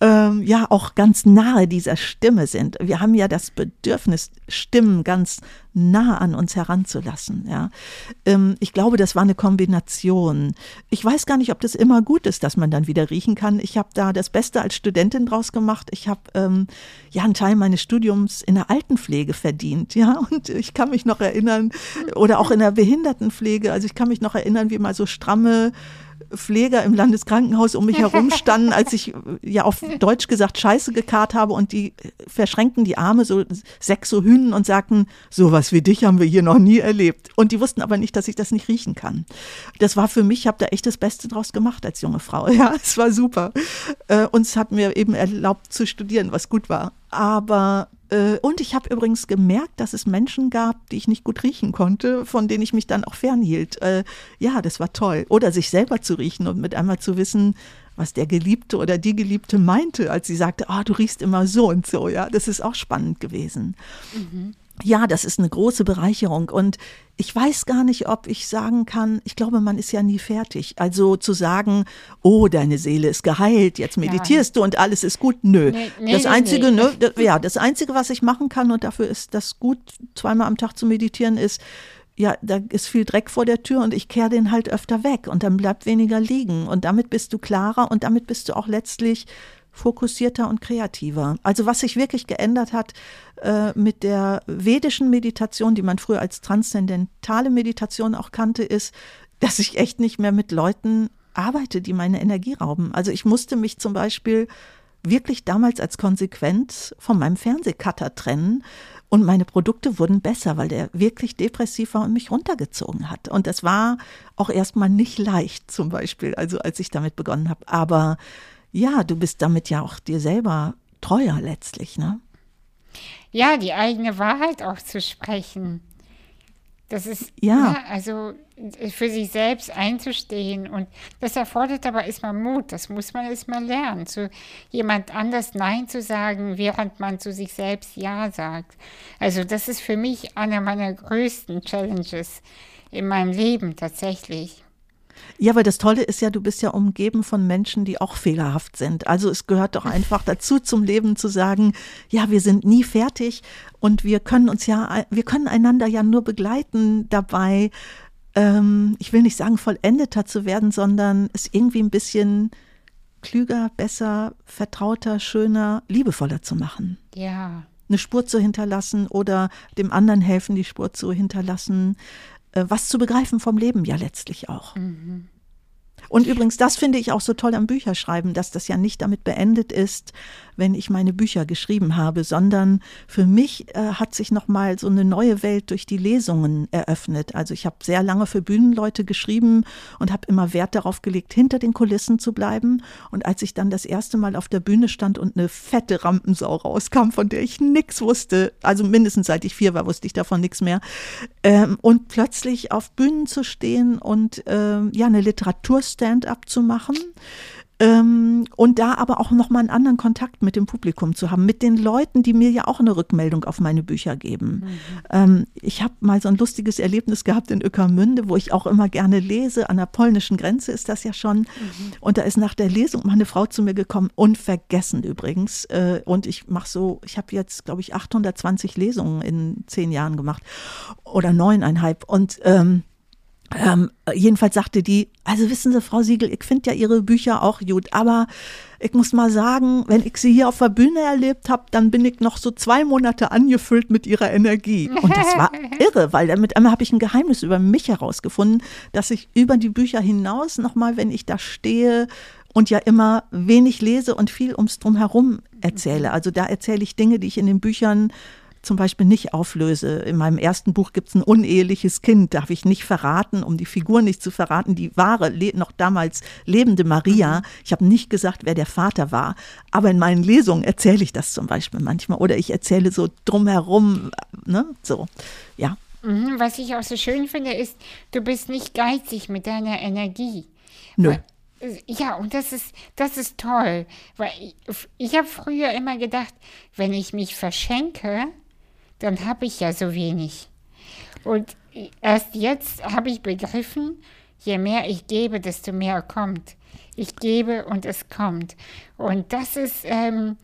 ähm, ja auch ganz nahe dieser Stimme sind. Wir haben ja das Bedürfnis, Stimmen ganz nah an uns heranzulassen. Ja. Ähm, ich glaube, das war eine Kombination. Ich weiß gar nicht, ob das immer gut ist, dass man dann wieder riechen kann. Ich habe da das Beste als Studentin draus gemacht. Ich habe ähm, ja einen Teil meines Studiums in der Altenpflege verdient. Ja, und ich kann mich noch erinnern, oder auch in der Behindertenpflege. Also ich kann mich noch erinnern, wie mal so stramme Pfleger im Landeskrankenhaus um mich [LAUGHS] herum standen, als ich ja auf Deutsch gesagt Scheiße gekarrt habe und die verschränkten die Arme, so sechs so Hühnen und sagten, sowas wie dich haben wir hier noch nie erlebt. Und die wussten aber nicht, dass ich das nicht riechen kann. Das war für mich, ich habe da echt das Beste draus gemacht als junge Frau. [LAUGHS] Ja, es war super. Äh, und es hat mir eben erlaubt zu studieren, was gut war. Aber äh, und ich habe übrigens gemerkt, dass es Menschen gab, die ich nicht gut riechen konnte, von denen ich mich dann auch fernhielt. Äh, ja, das war toll. Oder sich selber zu riechen und mit einmal zu wissen, was der Geliebte oder die Geliebte meinte, als sie sagte, oh, du riechst immer so und so. Ja, das ist auch spannend gewesen. Mhm ja, das ist eine große Bereicherung. Und ich weiß gar nicht, ob ich sagen kann, ich glaube, man ist ja nie fertig. Also zu sagen, oh, deine Seele ist geheilt, jetzt meditierst ja. du und alles ist gut. Nö. Nee, nee, das Einzige, nee. ne, ja, das Einzige, was ich machen kann, und dafür ist das gut, zweimal am Tag zu meditieren, ist, ja, da ist viel Dreck vor der Tür und ich kehre den halt öfter weg und dann bleibt weniger liegen. Und damit bist du klarer und damit bist du auch letztlich fokussierter und kreativer. Also was sich wirklich geändert hat äh, mit der vedischen Meditation, die man früher als transzendentale Meditation auch kannte, ist, dass ich echt nicht mehr mit Leuten arbeite, die meine Energie rauben. Also ich musste mich zum Beispiel wirklich damals als Konsequenz von meinem Fernsehcutter trennen und meine Produkte wurden besser, weil der wirklich depressiv war und mich runtergezogen hat. Und das war auch erstmal nicht leicht, zum Beispiel, also als ich damit begonnen habe. Aber ja, du bist damit ja auch dir selber treuer letztlich, ne? Ja, die eigene Wahrheit auch zu sprechen. Das ist, ja. ja. also für sich selbst einzustehen. Und das erfordert aber erstmal Mut. Das muss man erstmal lernen, zu jemand anders Nein zu sagen, während man zu sich selbst Ja sagt. Also das ist für mich einer meiner größten Challenges in meinem Leben tatsächlich. Ja, aber das Tolle ist ja, du bist ja umgeben von Menschen, die auch fehlerhaft sind. Also es gehört doch einfach dazu zum Leben zu sagen, ja, wir sind nie fertig und wir können uns ja, wir können einander ja nur begleiten dabei, ähm, ich will nicht sagen vollendeter zu werden, sondern es irgendwie ein bisschen klüger, besser, vertrauter, schöner, liebevoller zu machen. Ja. Eine Spur zu hinterlassen oder dem anderen helfen, die Spur zu hinterlassen. Äh, was zu begreifen vom Leben ja letztlich auch. Mhm. Und übrigens, das finde ich auch so toll am Bücherschreiben, dass das ja nicht damit beendet ist, wenn ich meine Bücher geschrieben habe, sondern für mich äh, hat sich nochmal so eine neue Welt durch die Lesungen eröffnet. Also ich habe sehr lange für Bühnenleute geschrieben und habe immer Wert darauf gelegt, hinter den Kulissen zu bleiben. Und als ich dann das erste Mal auf der Bühne stand und eine fette Rampensau rauskam, von der ich nichts wusste, also mindestens seit ich vier war, wusste ich davon nichts mehr, ähm, und plötzlich auf Bühnen zu stehen und ähm, ja, eine Literatur-Stand-up zu machen, und da aber auch nochmal einen anderen Kontakt mit dem Publikum zu haben, mit den Leuten, die mir ja auch eine Rückmeldung auf meine Bücher geben. Mhm. Ähm, ich habe mal so ein lustiges Erlebnis gehabt in Öckermünde, wo ich auch immer gerne lese. An der polnischen Grenze ist das ja schon. Mhm. Und da ist nach der Lesung mal eine Frau zu mir gekommen, unvergessen übrigens. Äh, und ich mache so, ich habe jetzt, glaube ich, 820 Lesungen in zehn Jahren gemacht oder neuneinhalb. Und ähm, ähm, jedenfalls sagte die, also wissen Sie, Frau Siegel, ich finde ja Ihre Bücher auch gut, aber ich muss mal sagen, wenn ich sie hier auf der Bühne erlebt habe, dann bin ich noch so zwei Monate angefüllt mit ihrer Energie. Und das war [LAUGHS] irre, weil damit einmal habe ich ein Geheimnis über mich herausgefunden, dass ich über die Bücher hinaus nochmal, wenn ich da stehe, und ja immer wenig lese und viel ums Drumherum erzähle. Also da erzähle ich Dinge, die ich in den Büchern zum Beispiel nicht auflöse. In meinem ersten Buch gibt es ein uneheliches Kind, darf ich nicht verraten, um die Figur nicht zu verraten, die wahre, noch damals lebende Maria. Mhm. Ich habe nicht gesagt, wer der Vater war, aber in meinen Lesungen erzähle ich das zum Beispiel manchmal oder ich erzähle so drumherum, ne, so, ja. Mhm, was ich auch so schön finde, ist, du bist nicht geizig mit deiner Energie. Nö. Ja, und das ist, das ist toll. Weil ich, ich habe früher immer gedacht, wenn ich mich verschenke, dann habe ich ja so wenig. Und erst jetzt habe ich begriffen, je mehr ich gebe, desto mehr kommt. Ich gebe und es kommt. Und das ist ähm,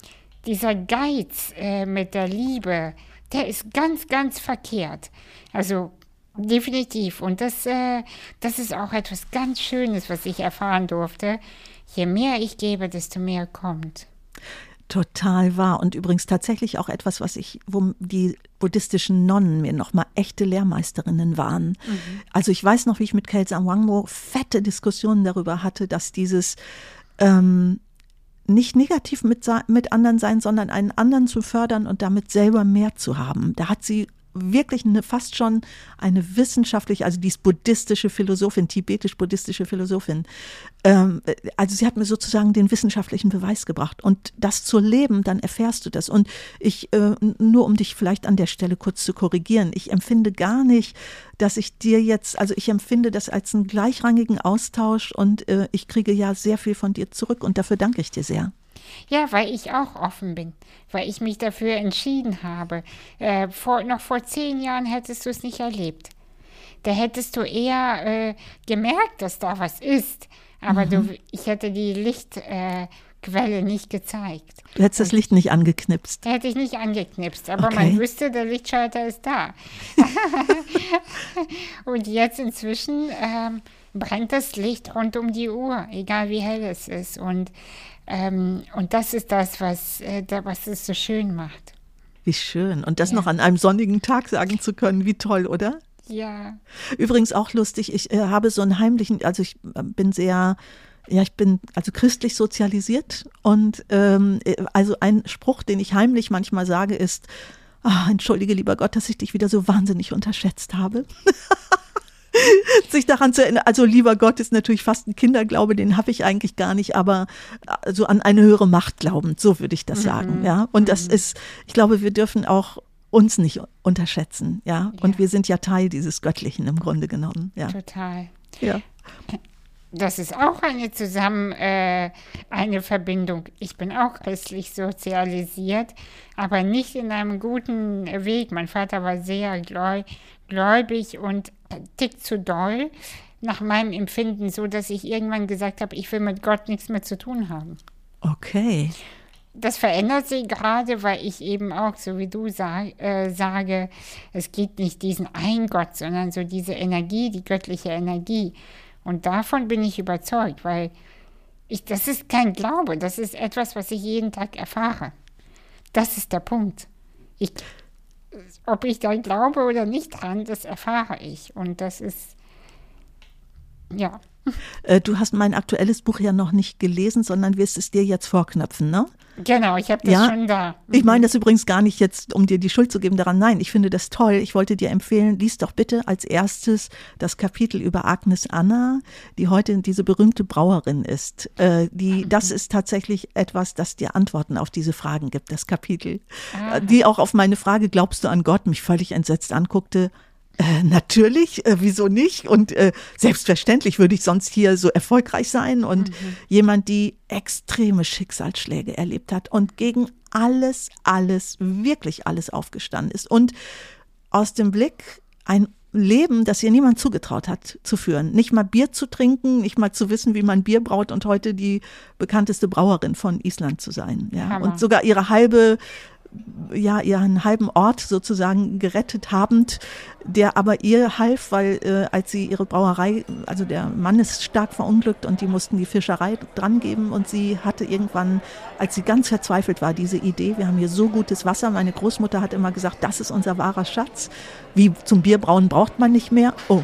dieser Geiz äh, mit der Liebe, der ist ganz, ganz verkehrt. Also definitiv. Und das, äh, das ist auch etwas ganz Schönes, was ich erfahren durfte. Je mehr ich gebe, desto mehr kommt. Total wahr. Und übrigens tatsächlich auch etwas, was ich, wo die buddhistischen Nonnen mir nochmal echte Lehrmeisterinnen waren. Mhm. Also ich weiß noch, wie ich mit Kelsam Wangmo fette Diskussionen darüber hatte, dass dieses ähm, nicht negativ mit, mit anderen sein, sondern einen anderen zu fördern und damit selber mehr zu haben. Da hat sie wirklich eine, fast schon eine wissenschaftliche, also die ist buddhistische Philosophin, tibetisch-buddhistische Philosophin. Ähm, also sie hat mir sozusagen den wissenschaftlichen Beweis gebracht. Und das zu leben, dann erfährst du das. Und ich, äh, nur um dich vielleicht an der Stelle kurz zu korrigieren, ich empfinde gar nicht, dass ich dir jetzt, also ich empfinde das als einen gleichrangigen Austausch und äh, ich kriege ja sehr viel von dir zurück und dafür danke ich dir sehr. Ja, weil ich auch offen bin, weil ich mich dafür entschieden habe. Äh, vor, noch vor zehn Jahren hättest du es nicht erlebt. Da hättest du eher äh, gemerkt, dass da was ist. Aber mhm. du, ich hätte die Lichtquelle äh, nicht gezeigt. Du hättest das Licht nicht angeknipst. Hätte ich nicht angeknipst, aber okay. man wüsste, der Lichtschalter ist da. [LAUGHS] Und jetzt inzwischen ähm, brennt das Licht rund um die Uhr, egal wie hell es ist. Und ähm, und das ist das, was, äh, was es so schön macht. Wie schön. Und das ja. noch an einem sonnigen Tag sagen zu können, wie toll, oder? Ja. Übrigens auch lustig, ich äh, habe so einen heimlichen, also ich äh, bin sehr, ja, ich bin also christlich sozialisiert und ähm, äh, also ein Spruch, den ich heimlich manchmal sage, ist, ach, entschuldige lieber Gott, dass ich dich wieder so wahnsinnig unterschätzt habe. [LAUGHS] [LAUGHS] sich daran zu erinnern. Also lieber Gott ist natürlich fast ein Kinderglaube, den habe ich eigentlich gar nicht, aber so an eine höhere Macht glaubend, so würde ich das mhm. sagen. Ja, und das mhm. ist, ich glaube, wir dürfen auch uns nicht unterschätzen, ja? ja. Und wir sind ja Teil dieses Göttlichen im Grunde genommen. Ja. Total. Ja. Das ist auch eine zusammen äh, eine Verbindung. Ich bin auch christlich sozialisiert, aber nicht in einem guten Weg. Mein Vater war sehr gläubig und tickt zu doll nach meinem Empfinden, so dass ich irgendwann gesagt habe, ich will mit Gott nichts mehr zu tun haben. Okay. Das verändert sich gerade, weil ich eben auch, so wie du sag, äh, sage, es gibt nicht diesen einen Gott, sondern so diese Energie, die göttliche Energie. Und davon bin ich überzeugt, weil ich, das ist kein Glaube, das ist etwas, was ich jeden Tag erfahre. Das ist der Punkt. Ich, ob ich da glaube oder nicht dran, das erfahre ich. Und das ist, ja. Äh, du hast mein aktuelles Buch ja noch nicht gelesen, sondern wirst es dir jetzt vorknöpfen, ne? Genau, ich habe das ja? schon da. Mhm. Ich meine das übrigens gar nicht jetzt, um dir die Schuld zu geben daran. Nein, ich finde das toll. Ich wollte dir empfehlen, lies doch bitte als erstes das Kapitel über Agnes Anna, die heute diese berühmte Brauerin ist. Äh, die, mhm. Das ist tatsächlich etwas, das dir Antworten auf diese Fragen gibt, das Kapitel. Aha. Die auch auf meine Frage, glaubst du an Gott, mich völlig entsetzt anguckte. Äh, natürlich, äh, wieso nicht? Und äh, selbstverständlich würde ich sonst hier so erfolgreich sein und mhm. jemand, die extreme Schicksalsschläge erlebt hat und gegen alles, alles, wirklich alles aufgestanden ist und aus dem Blick ein Leben, das ihr niemand zugetraut hat zu führen. Nicht mal Bier zu trinken, nicht mal zu wissen, wie man Bier braut und heute die bekannteste Brauerin von Island zu sein. Ja. Und sogar ihre halbe ja ihren halben Ort sozusagen gerettet habend, der aber ihr half, weil äh, als sie ihre Brauerei, also der Mann ist stark verunglückt und die mussten die Fischerei drangeben und sie hatte irgendwann, als sie ganz verzweifelt war, diese Idee, wir haben hier so gutes Wasser, meine Großmutter hat immer gesagt, das ist unser wahrer Schatz, wie zum Bierbrauen braucht man nicht mehr. Oh,